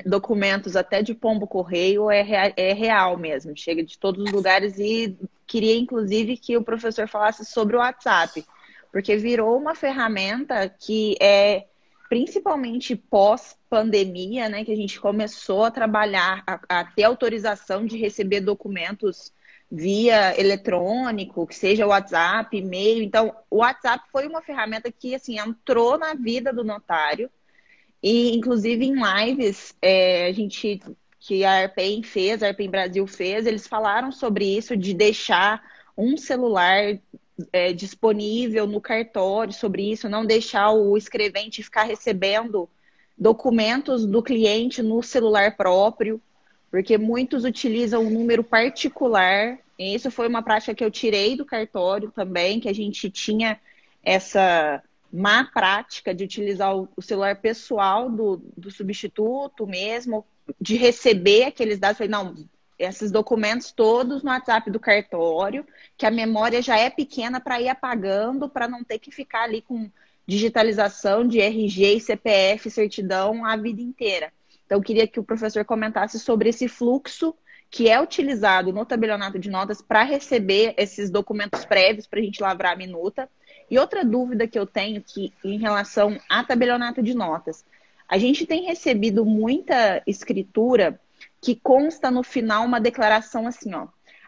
documentos até de pombo correio é, é real mesmo. Chega de todos os lugares e queria inclusive que o professor falasse sobre o WhatsApp, porque virou uma ferramenta que é principalmente pós-pandemia, né, que a gente começou a trabalhar, a, a, ter autorização de receber documentos via eletrônico, que seja WhatsApp, e-mail. Então, o WhatsApp foi uma ferramenta que, assim, entrou na vida do notário. E, inclusive, em lives, é, a gente, que a AirPay fez, a AirPay Brasil fez, eles falaram sobre isso, de deixar um celular é, disponível no cartório sobre isso, não deixar o escrevente ficar recebendo documentos do cliente no celular próprio porque muitos utilizam um número particular. E isso foi uma prática que eu tirei do cartório também, que a gente tinha essa má prática de utilizar o celular pessoal do, do substituto mesmo, de receber aqueles dados. Falei, não, esses documentos todos no WhatsApp do cartório, que a memória já é pequena para ir apagando, para não ter que ficar ali com digitalização de RG e CPF, certidão a vida inteira. Então, eu queria que o professor comentasse sobre esse fluxo que é utilizado no tabelionato de notas para receber esses documentos prévios para a gente lavrar a minuta. E outra dúvida que eu tenho que em relação a tabelionato de notas, a gente tem recebido muita escritura que consta no final uma declaração assim, ó.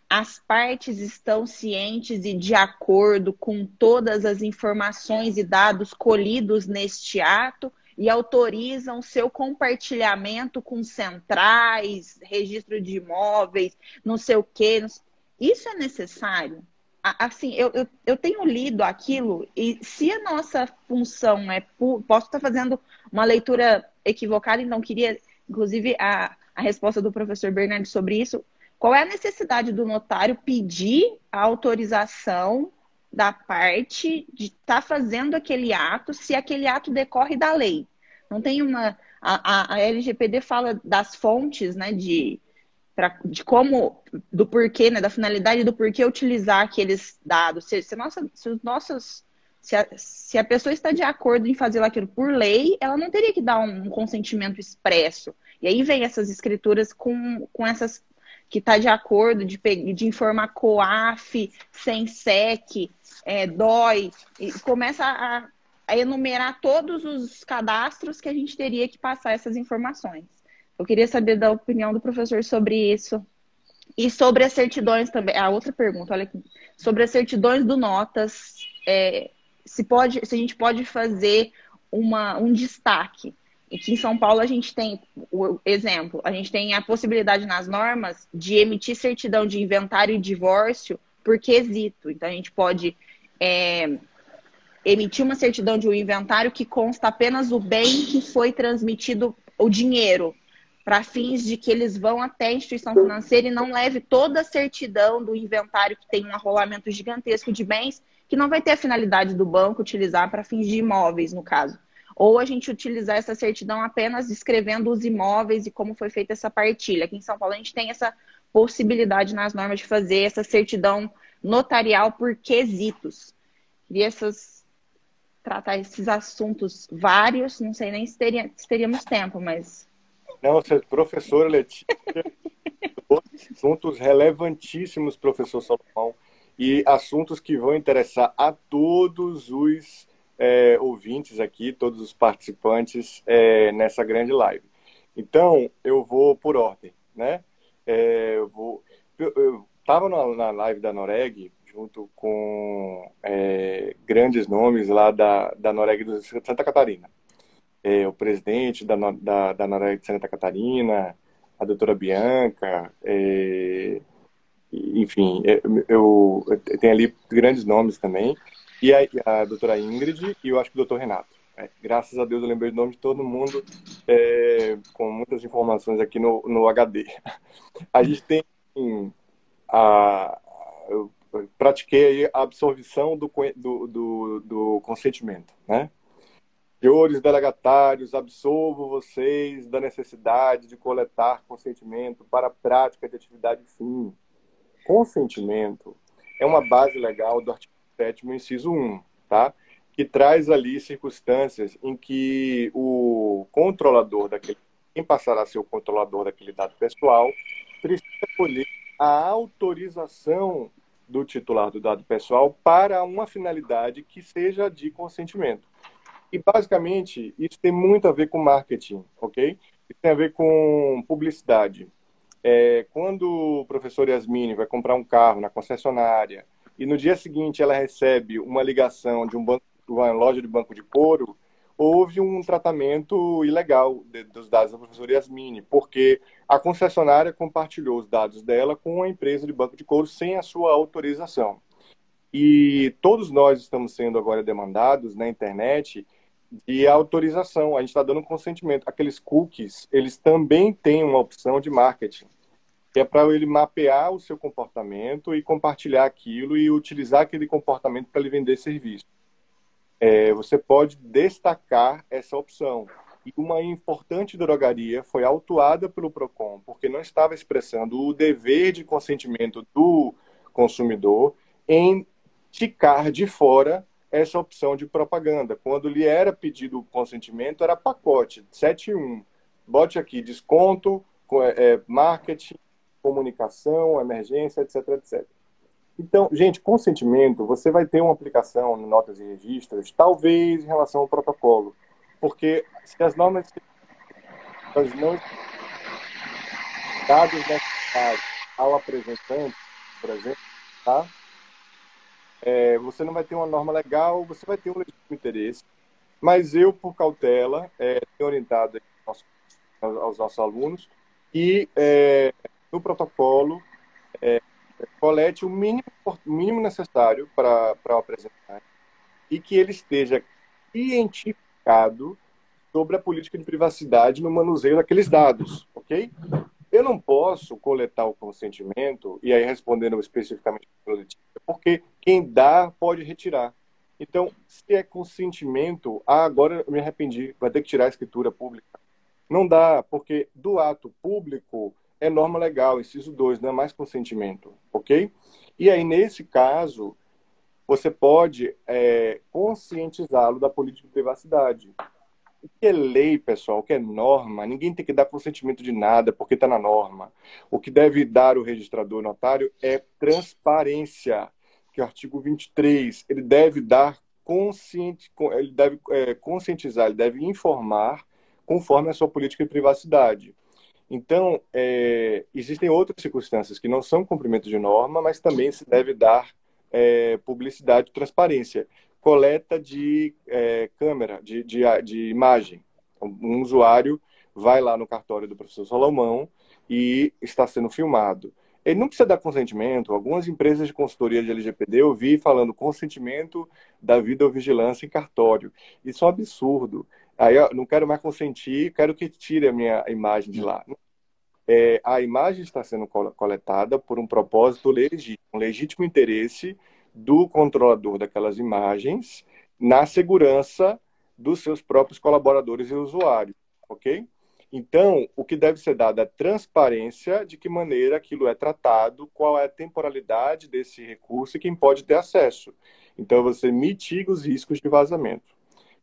As partes estão cientes e de acordo com todas as informações e dados colhidos neste ato e autorizam seu compartilhamento com centrais, registro de imóveis, não sei o quê. Isso é necessário? Assim, eu, eu, eu, tenho lido aquilo e se a nossa função é. Posso estar fazendo uma leitura equivocada e não queria, inclusive, a, a resposta do professor Bernardo sobre isso. Qual é a necessidade do notário pedir a autorização da parte de estar tá fazendo aquele ato se aquele ato decorre da lei. Não tem uma. A, a, LGPD fala das fontes, né, de, pra, de como, do porquê, né, da finalidade do porquê utilizar aqueles dados. Se, se, nossa, se os. Se a, se a pessoa está de acordo em fazer aquilo por lei, ela não teria que dar um consentimento expresso. E aí vem essas escrituras com, com essas que está de acordo de, de informar COAF, SENSEC, é, DOI, e começa a, a enumerar todos os cadastros que a gente teria que passar essas informações. Eu queria saber da opinião do professor sobre isso. E sobre as certidões também. A outra pergunta, olha aqui. Sobre as certidões do Notas, é, se, pode, se a gente pode fazer uma, um destaque. Aqui em São Paulo a gente tem, o exemplo, a gente tem a possibilidade nas normas de emitir certidão de inventário e divórcio por quesito. Então a gente pode é, emitir uma certidão de um inventário que consta apenas o bem que foi transmitido, o dinheiro, para fins de que eles vão até a instituição financeira e não leve toda a certidão do inventário que tem um arrolamento gigantesco de bens, que não vai ter a finalidade do banco utilizar para fins de imóveis, no caso ou a gente utilizar essa certidão apenas descrevendo os imóveis e como foi feita essa partilha. Aqui em São Paulo a gente tem essa possibilidade nas normas de fazer essa certidão notarial por quesitos. Queria essas, tratar esses assuntos vários, não sei nem se, teria, se teríamos tempo, mas. Não, você, professora Letícia, assuntos relevantíssimos, professor Salomão, e assuntos que vão interessar a todos os é, ouvintes aqui, todos os participantes é, nessa grande live. Então, eu vou por ordem, né? É, eu vou. Eu estava na, na, live da Noreg junto com é, grandes nomes lá da, da Noreg de Santa Catarina. É, o presidente da, da, da Noreg de Santa Catarina, a doutora Bianca, é, enfim, eu, eu tenho ali grandes nomes também e a, a doutora Ingrid e eu acho que o doutor Renato. É, graças a Deus eu lembrei o nome de todo mundo é, com muitas informações aqui no, no HD. (laughs) A gente tem a, eu pratiquei a absorção do, do, do, do consentimento, né? Senhores delegatários, absolvo vocês da necessidade de coletar consentimento para a prática de atividade fim. Consentimento é uma base legal do artigo sétimo, inciso 1, tá? que traz ali circunstâncias em que o controlador daquele, quem passará a ser o controlador daquele dado pessoal, precisa colher a autorização do titular do dado pessoal para uma finalidade que seja de consentimento. E basicamente isso tem muito a ver com marketing, ok? Isso tem a ver com publicidade. É, quando o professor Yasmine vai comprar um carro na concessionária e no dia seguinte ela recebe uma ligação de um banco, uma loja de banco de couro, houve um tratamento ilegal de, dos dados da professora Yasmine, porque a concessionária compartilhou os dados dela com a empresa de banco de couro sem a sua autorização. E todos nós estamos sendo agora demandados na internet de autorização. A gente está dando consentimento. Aqueles cookies, eles também têm uma opção de marketing, que é para ele mapear o seu comportamento e compartilhar aquilo e utilizar aquele comportamento para ele vender serviço é, você pode destacar essa opção. E uma importante drogaria foi autuada pelo PROCON, porque não estava expressando o dever de consentimento do consumidor em ticar de fora essa opção de propaganda. Quando lhe era pedido o consentimento, era pacote 71. Bote aqui desconto, é, marketing, comunicação, emergência, etc, etc. Então, gente, consentimento, você vai ter uma aplicação em notas e registros, talvez em relação ao protocolo. Porque se as normas elas não dados necessários ao apresentante, por exemplo, tá? É, você não vai ter uma norma legal, você vai ter um legítimo interesse. Mas eu, por cautela, é, tenho orientado aos, aos nossos alunos e é, no protocolo é, colete o mínimo, mínimo necessário para apresentar e que ele esteja cientificado sobre a política de privacidade no manuseio daqueles dados, ok? Eu não posso coletar o consentimento, e aí respondendo especificamente porque quem dá pode retirar. Então, se é consentimento, ah, agora eu me arrependi, vai ter que tirar a escritura pública. Não dá, porque do ato público é norma legal, inciso 2, não é mais consentimento, ok? E aí, nesse caso, você pode é, conscientizá-lo da política de privacidade. O que é lei, pessoal, o que é norma, ninguém tem que dar consentimento de nada porque está na norma. O que deve dar o registrador notário é transparência, que é o artigo 23. Ele deve dar consciente, ele deve é, conscientizar, ele deve informar conforme a sua política de privacidade. Então, é, existem outras circunstâncias que não são cumprimento de norma, mas também se deve dar é, publicidade e transparência. Coleta de é, câmera, de, de, de imagem. Um usuário vai lá no cartório do professor Salomão e está sendo filmado. Ele não precisa dar consentimento. Algumas empresas de consultoria de LGPD eu vi falando consentimento da videovigilância em cartório. Isso é um absurdo. Aí eu não quero mais consentir, quero que tire a minha imagem de lá. É, a imagem está sendo coletada por um propósito legítimo, um legítimo interesse do controlador daquelas imagens na segurança dos seus próprios colaboradores e usuários, ok? Então, o que deve ser dado é transparência de que maneira aquilo é tratado, qual é a temporalidade desse recurso e quem pode ter acesso. Então, você mitiga os riscos de vazamento.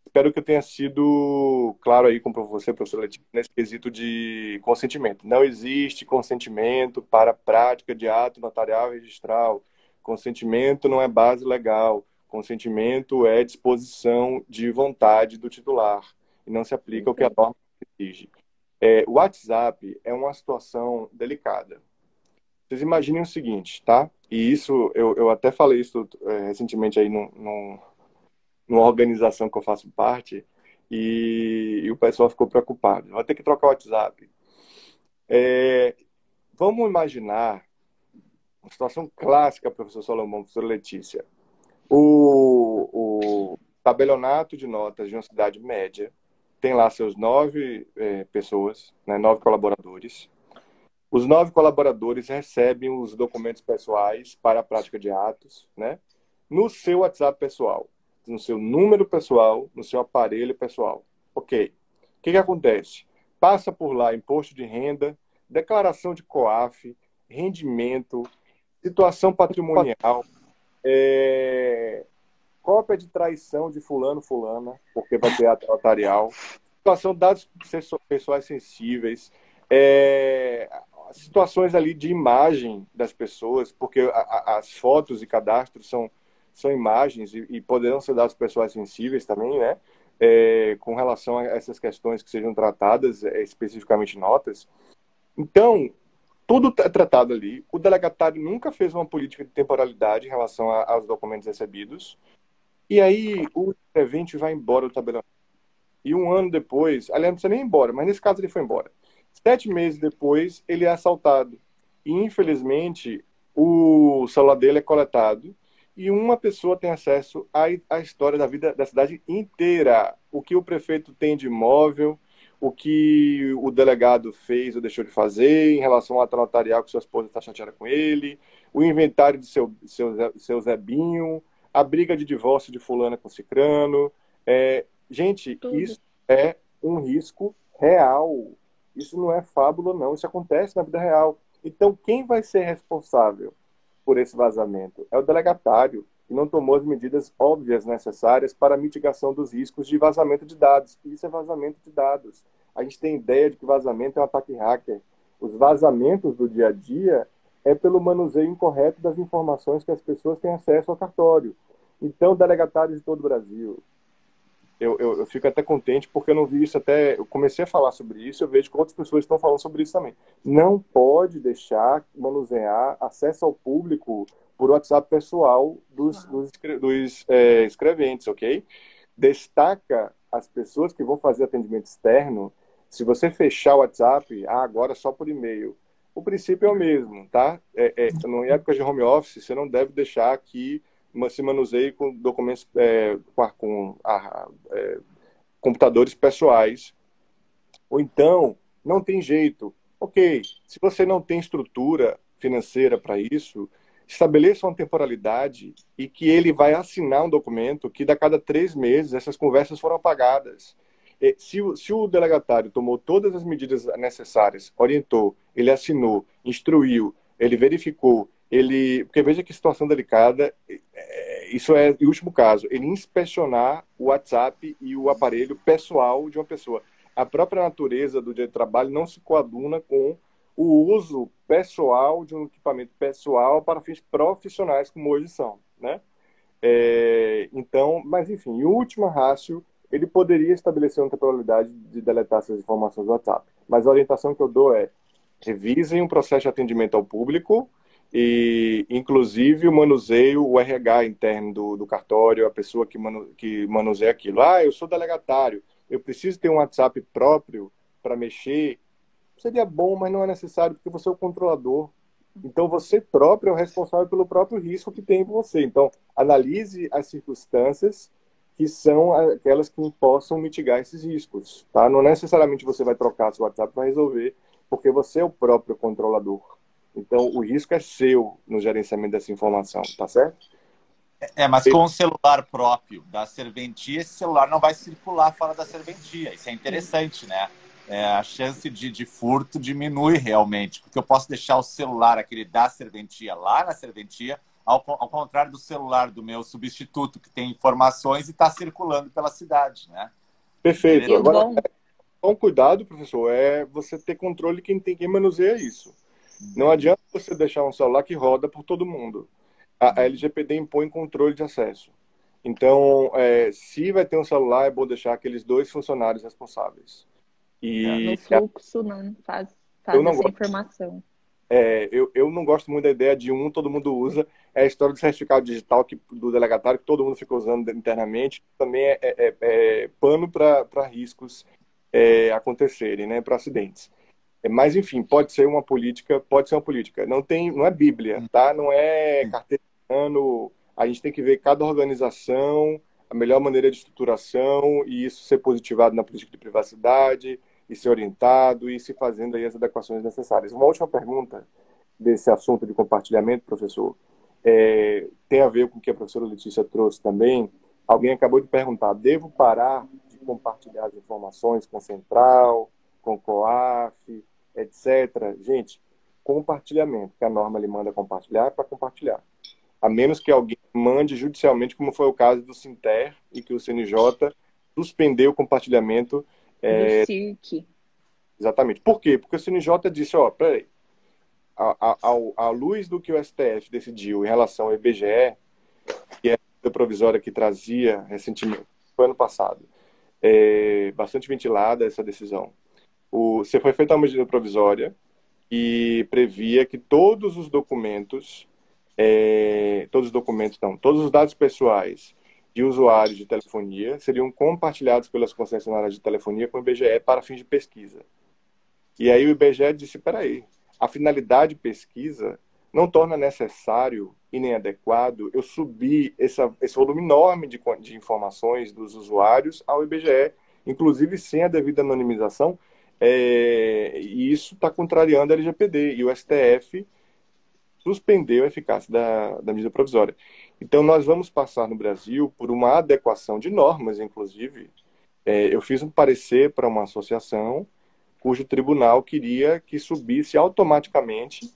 Espero que eu tenha sido claro aí com você, professor Letícia, nesse quesito de consentimento. Não existe consentimento para prática de ato notarial registral. Consentimento não é base legal. Consentimento é disposição de vontade do titular e não se aplica ao que a norma exige. É, o WhatsApp é uma situação delicada. Vocês imaginem o seguinte, tá? E isso, eu, eu até falei isso é, recentemente aí num, num numa organização que eu faço parte e, e o pessoal ficou preocupado. Vai ter que trocar o WhatsApp. É, vamos imaginar uma situação clássica, professor Salomão, professor Letícia. O, o tabelionato de notas de uma cidade média tem lá seus nove é, pessoas, né, nove colaboradores. Os nove colaboradores recebem os documentos pessoais para a prática de atos, né, no seu WhatsApp pessoal no seu número pessoal, no seu aparelho pessoal. Ok. O que, que acontece? Passa por lá imposto de renda, declaração de COAF, rendimento, situação patrimonial, é, cópia de traição de fulano, fulana, porque vai ter ato notarial, situação de dados pessoais sensíveis, é, situações ali de imagem das pessoas, porque a, a, as fotos e cadastros são, são imagens e, e poderão ser dados pessoais sensíveis também, né? É, com relação a essas questões que sejam tratadas, é, especificamente notas. Então, tudo é tratado ali. O delegatário nunca fez uma política de temporalidade em relação a, aos documentos recebidos. E aí o escrevente vai embora do tabelião. E um ano depois, aliás, não precisa nem ir embora, mas nesse caso ele foi embora. Sete meses depois, ele é assaltado. E, infelizmente, o celular dele é coletado e uma pessoa tem acesso à, à história da vida da cidade inteira. O que o prefeito tem de imóvel, o que o delegado fez ou deixou de fazer em relação ao ato notarial que sua esposa está chateada com ele, o inventário de seu, seu, seu Zebinho, a briga de divórcio de fulana com cicrano. É, gente, Tudo. isso é um risco real. Isso não é fábula, não. Isso acontece na vida real. Então, quem vai ser responsável por esse vazamento? É o delegatário, que não tomou as medidas óbvias necessárias para a mitigação dos riscos de vazamento de dados. Isso é vazamento de dados. A gente tem ideia de que vazamento é um ataque hacker. Os vazamentos do dia a dia é pelo manuseio incorreto das informações que as pessoas têm acesso ao cartório. Então, delegatários de todo o Brasil, eu, eu, eu, fico até contente porque eu não vi isso até. Eu comecei a falar sobre isso, eu vejo que outras pessoas estão falando sobre isso também. Não pode deixar manusear acesso ao público por WhatsApp pessoal dos, dos, dos é, escreventes, ok? Destaca as pessoas que vão fazer atendimento externo. Se você fechar o WhatsApp, ah, agora só por e-mail. O princípio é o mesmo, tá? É, é, em época de home office, você não deve deixar que se manuseie com documentos, é, com a, é, computadores pessoais. Ou então, não tem jeito. Ok, se você não tem estrutura financeira para isso, estabeleça uma temporalidade e que ele vai assinar um documento que, a cada três meses, essas conversas foram apagadas. Se se o delegatário tomou todas as medidas necessárias, orientou, ele assinou, instruiu, ele verificou, ele. Porque veja que situação delicada, é, isso é o último caso, ele inspecionar o WhatsApp e o aparelho pessoal de uma pessoa. A própria natureza do dia de trabalho não se coaduna com o uso pessoal de um equipamento pessoal para fins profissionais, como hoje são, né? É, então, mas enfim, em última rácio, ele poderia estabelecer uma temporalidade de deletar essas informações do WhatsApp. Mas a orientação que eu dou é revisem o processo de atendimento ao público e, inclusive, o manuseio, o RH interno do, do cartório, a pessoa que, manu, que manuseia aquilo. Ah, eu sou delegatário, eu preciso ter um WhatsApp próprio para mexer seria bom, mas não é necessário porque você é o controlador. Então você próprio é o responsável pelo próprio risco que tem em você. Então analise as circunstâncias que são aquelas que possam mitigar esses riscos. Tá? Não necessariamente você vai trocar seu WhatsApp para resolver, porque você é o próprio controlador. Então o risco é seu no gerenciamento dessa informação, tá certo? É, mas com o celular próprio da serventia, esse celular não vai circular fora da serventia. Isso é interessante, né? é, a chance de, de, furto diminui realmente, porque eu posso deixar o celular, aquele da serventia, lá na serventia, ao, ao contrário do celular do meu substituto, que tem informações e está circulando pela cidade, né? Perfeito. Agora, é, um cuidado, professor, é você ter controle quem tem quem manuseia isso. Não adianta você deixar um celular que roda por todo mundo. A, a LGPD impõe controle de acesso. Então, é, se vai ter um celular, é bom deixar aqueles dois funcionários responsáveis. E no fluxo não faz, faz não essa gosto, informação. É, eu, eu não gosto muito da ideia de um todo mundo usa. É a história do certificado digital que, do delegatário que todo mundo fica usando internamente. Também é, é, é, é pano para riscos é, acontecerem, né, para acidentes. É, mas enfim, pode ser uma política, pode ser uma política. Não tem, não é Bíblia, tá? Não é carteirano. A gente tem que ver cada organização, a melhor maneira de estruturação e isso ser positivado na política de privacidade e ser orientado e se fazendo aí as adequações necessárias. Uma última pergunta desse assunto de compartilhamento, professor, é, tem a ver com o que a professora Letícia trouxe também. Alguém acabou de perguntar: devo parar de compartilhar as informações com Central, com COAF, etc. Gente, compartilhamento, que a norma lhe manda compartilhar, é para compartilhar. A menos que alguém mande judicialmente, como foi o caso do Sinter, e que o CNJ suspendeu o compartilhamento é... Do CIRC. Exatamente. Por quê? Porque o CNJ disse, ó, peraí, à luz do que o STF decidiu em relação ao IBGE, que é a provisória que trazia recentemente, foi ano passado, é, bastante ventilada essa decisão. O, você foi feita uma medida provisória e previa que todos os documentos, é, todos os documentos não, todos os dados pessoais de usuários de telefonia seriam compartilhados pelas concessionárias de telefonia com o IBGE para fins de pesquisa. E aí o IBGE disse, peraí, a finalidade de pesquisa não torna necessário e nem adequado eu subir essa, esse volume enorme de, de informações dos usuários ao IBGE, inclusive sem a devida anonimização, é, e isso está contrariando a LGPD, e o STF suspendeu a eficácia da, da medida provisória. Então, nós vamos passar no Brasil por uma adequação de normas, inclusive. É, eu fiz um parecer para uma associação cujo tribunal queria que subisse automaticamente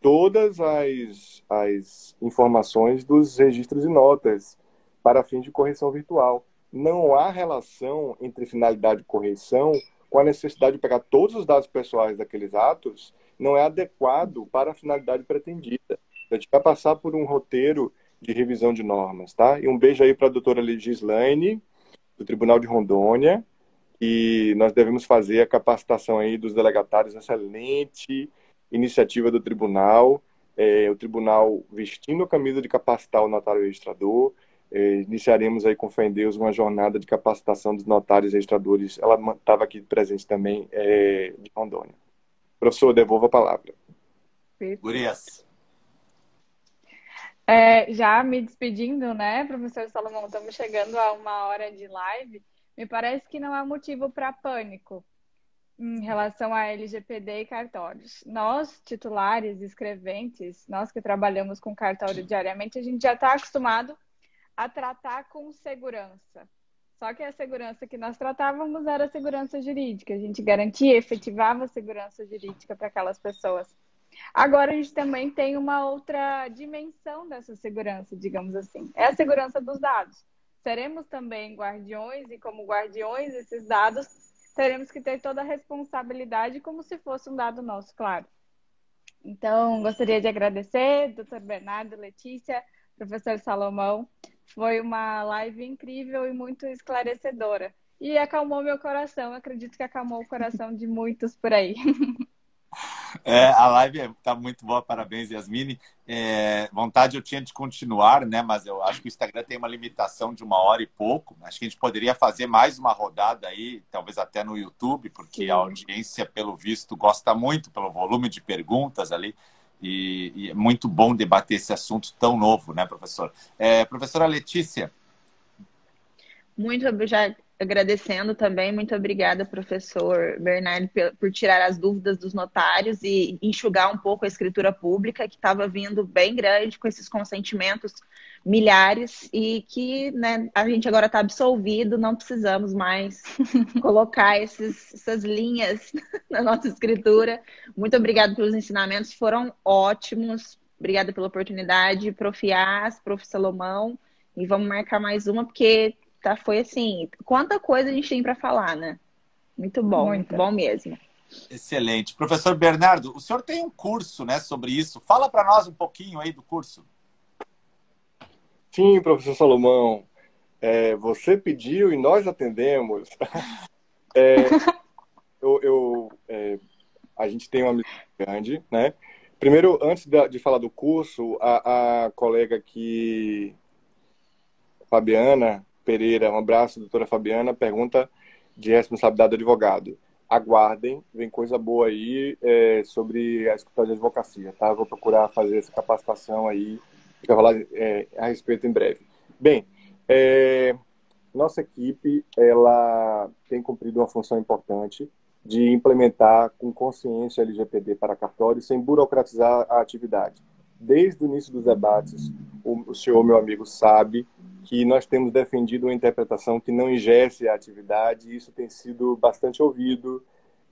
todas as, as informações dos registros e notas para fins de correção virtual. Não há relação entre finalidade de correção com a necessidade de pegar todos os dados pessoais daqueles atos, não é adequado para a finalidade pretendida. A gente vai passar por um roteiro de revisão de normas, tá? E um beijo aí para a doutora Legislaine, do Tribunal de Rondônia, e nós devemos fazer a capacitação aí dos delegatários, excelente iniciativa do tribunal, é, o tribunal vestindo a camisa de capacitar o notário registrador, iniciaremos aí com fé em Deus uma jornada de capacitação dos notários registradores, ela estava aqui presente também, é, de Rondônia. Professor, devolvo a palavra. Gurias. É, já me despedindo, né, professor Salomão, estamos chegando a uma hora de live. Me parece que não há motivo para pânico em relação a LGPD e cartórios. Nós, titulares, escreventes, nós que trabalhamos com cartório diariamente, a gente já está acostumado a tratar com segurança. Só que a segurança que nós tratávamos era a segurança jurídica. A gente garantia, efetivava a segurança jurídica para aquelas pessoas. Agora a gente também tem uma outra dimensão dessa segurança, digamos assim. É a segurança dos dados. Seremos também guardiões e como guardiões desses dados, teremos que ter toda a responsabilidade como se fosse um dado nosso, claro. Então, gostaria de agradecer, doutor Bernardo, Letícia, professor Salomão. Foi uma live incrível e muito esclarecedora. E acalmou meu coração. Acredito que acalmou o coração de muitos por aí. (laughs) É, a live está muito boa, parabéns, Yasmine. É, vontade eu tinha de continuar, né? Mas eu acho que o Instagram tem uma limitação de uma hora e pouco. Acho que a gente poderia fazer mais uma rodada aí, talvez até no YouTube, porque Sim. a audiência, pelo visto, gosta muito pelo volume de perguntas ali. E, e é muito bom debater esse assunto tão novo, né, professor? É, professora Letícia. Muito obrigada agradecendo também. Muito obrigada, professor Bernardo, por tirar as dúvidas dos notários e enxugar um pouco a escritura pública, que estava vindo bem grande com esses consentimentos milhares e que né, a gente agora está absolvido, não precisamos mais (laughs) colocar esses, essas linhas (laughs) na nossa escritura. Muito obrigada pelos ensinamentos, foram ótimos. Obrigada pela oportunidade, Prof. As, Prof. Salomão. E vamos marcar mais uma, porque tá, foi assim, quanta coisa a gente tem para falar, né? Muito bom, muito bom mesmo. Excelente. Professor Bernardo, o senhor tem um curso né, sobre isso. Fala para nós um pouquinho aí do curso. Sim, professor Salomão. É, você pediu e nós atendemos. (laughs) É, eu, eu é, a gente tem uma missão grande, né? Primeiro, antes de, falar do curso, a, a colega aqui, Fabiana, Pereira, um abraço, doutora Fabiana, pergunta de responsabilidade do advogado. Aguardem, vem coisa boa aí é, sobre a escritório de advocacia, tá? Vou procurar fazer essa capacitação aí, fica falar é, a respeito em breve. Bem, é, nossa equipe, ela tem cumprido uma função importante de implementar com consciência LGPD para cartório sem burocratizar a atividade. Desde o início dos debates, o, o senhor, meu amigo, sabe que nós temos defendido uma interpretação que não ingesse a atividade, e isso tem sido bastante ouvido.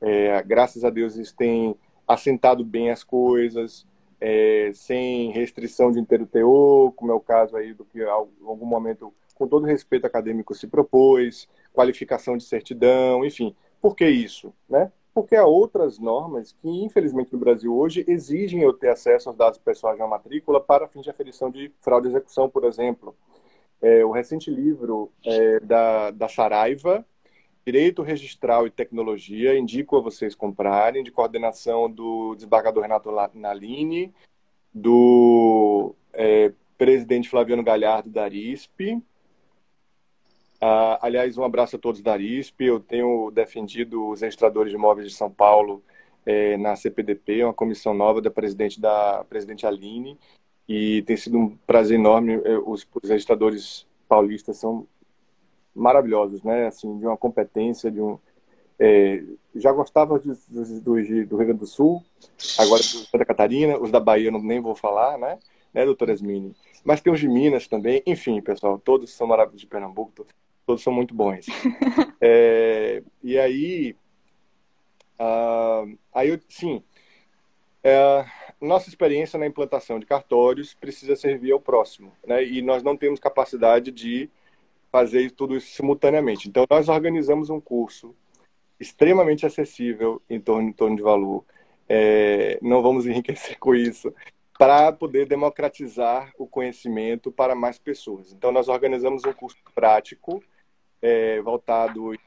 É, graças a Deus, isso tem assentado bem as coisas, é, sem restrição de inteiro teor, como é o caso aí do que em algum momento, com todo respeito acadêmico, se propôs, qualificação de certidão, enfim. Por que isso? Né? porque há outras normas que, infelizmente, no Brasil hoje exigem eu ter acesso aos dados pessoais na matrícula para fins de aferição de fraude e execução, por exemplo. É, o recente livro é, da, da Saraiva, Direito Registral e Tecnologia, indico a vocês comprarem, de coordenação do desembargador Renato Nalini, do é, presidente Flaviano Galhardo da ARISP. Ah, aliás, um abraço a todos da ARISP. Eu tenho defendido os registradores de imóveis de São Paulo é, na CPDP, uma comissão nova da presidente da presidente Aline, e tem sido um prazer enorme. É, os, os registradores paulistas são maravilhosos, né? Assim, de uma competência, de um é, já gostava do, do, do, Rio Grande do Sul, agora do Santa Catarina, os da Bahia não, nem vou falar, né? Né, doutora Esmini? Mas tem os de Minas também, enfim, pessoal, todos são maravilhosos de Pernambuco, todos são muito bons. (laughs) é, e aí, uh, aí eu, sim, é, nossa experiência na implantação de cartórios precisa servir ao próximo, né? E nós não temos capacidade de fazer tudo isso simultaneamente. Então, nós organizamos um curso extremamente acessível em torno, em torno de valor. É, não vamos enriquecer (laughs) com isso, para poder democratizar o conhecimento para mais pessoas. Então, nós organizamos um curso prático é, voltado em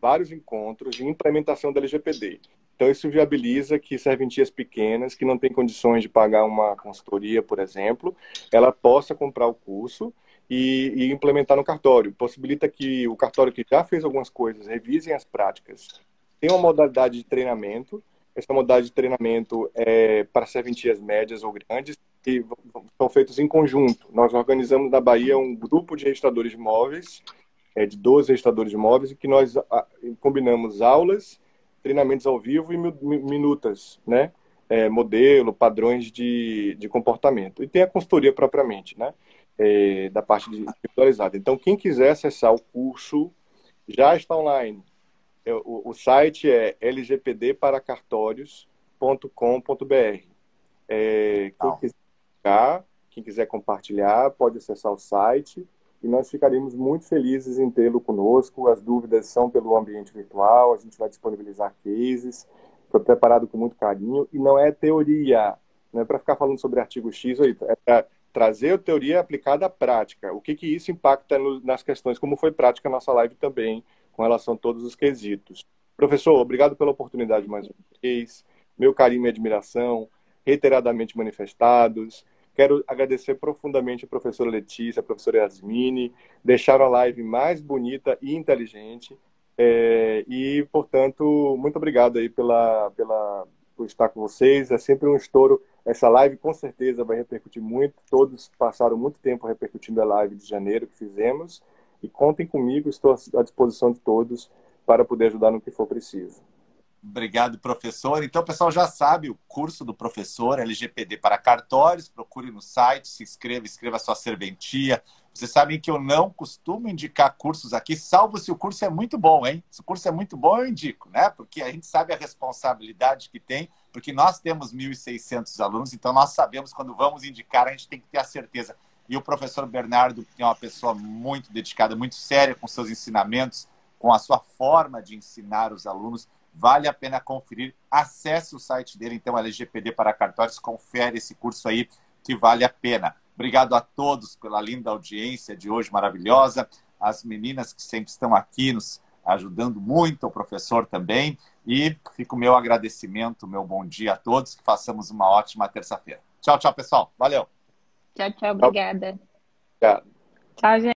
vários encontros de implementação da LGPD. Então, isso viabiliza que serventias pequenas, que não têm condições de pagar uma consultoria, por exemplo, ela possa comprar o curso e, e, implementar no cartório. Possibilita que o cartório que já fez algumas coisas revisem as práticas. Tem uma modalidade de treinamento. Essa modalidade de treinamento é para serventias médias ou grandes e são feitos em conjunto. Nós organizamos na Bahia um grupo de registradores de imóveis, é, de 12 registradores de imóveis, que nós combinamos aulas, treinamentos ao vivo e minutas, né? É, modelo, padrões de, de comportamento. E tem a consultoria propriamente, né? É, da parte de virtualizada. Então, quem quiser acessar o curso, já está online. É, o, o site é lgpdparacartórios.com.br. É, quem, quiser, quem quiser compartilhar, pode acessar o site e nós ficaremos muito felizes em tê-lo conosco. As dúvidas são pelo ambiente virtual, a gente vai disponibilizar cases, foi preparado com muito carinho e não é teoria, não é para ficar falando sobre artigo X é para trazer a teoria aplicada à prática. O que, que isso impacta nas questões, como foi prática a nossa live também, com relação a todos os quesitos. Professor, obrigado pela oportunidade mais uma vez. Meu carinho e admiração, reiteradamente manifestados. Quero agradecer profundamente a professora Letícia, a professora Yasmine, deixaram a live mais bonita e inteligente. É, e, portanto, muito obrigado aí pela, pela, por estar com vocês. É sempre um estouro essa live com certeza vai repercutir muito. Todos passaram muito tempo repercutindo a live de janeiro que fizemos. E contem comigo, estou à disposição de todos para poder ajudar no que for preciso. Obrigado, professor. Então, pessoal já sabe o curso do professor LGPD para cartórios. Procure no site, se inscreva, escreva sua serventia. Vocês sabem que eu não costumo indicar cursos aqui, salvo se o curso é muito bom, hein? Se o curso é muito bom, eu indico, né? Porque a gente sabe a responsabilidade que tem, porque nós temos 1.600 alunos, então nós sabemos quando vamos indicar, a gente tem que ter a certeza. E o professor Bernardo é uma pessoa muito dedicada, muito séria com seus ensinamentos, com a sua forma de ensinar os alunos. Vale a pena conferir. Acesse o site dele, então, LGPD para cartórios, confere esse curso aí que vale a pena. Obrigado a todos pela linda audiência de hoje maravilhosa. As meninas que sempre estão aqui nos ajudando muito, o professor também. E fica o meu agradecimento, meu bom dia a todos, que façamos uma ótima terça-feira. Tchau, tchau, pessoal. Valeu. Tchau, tchau. Obrigada. Obrigado. Tchau, gente.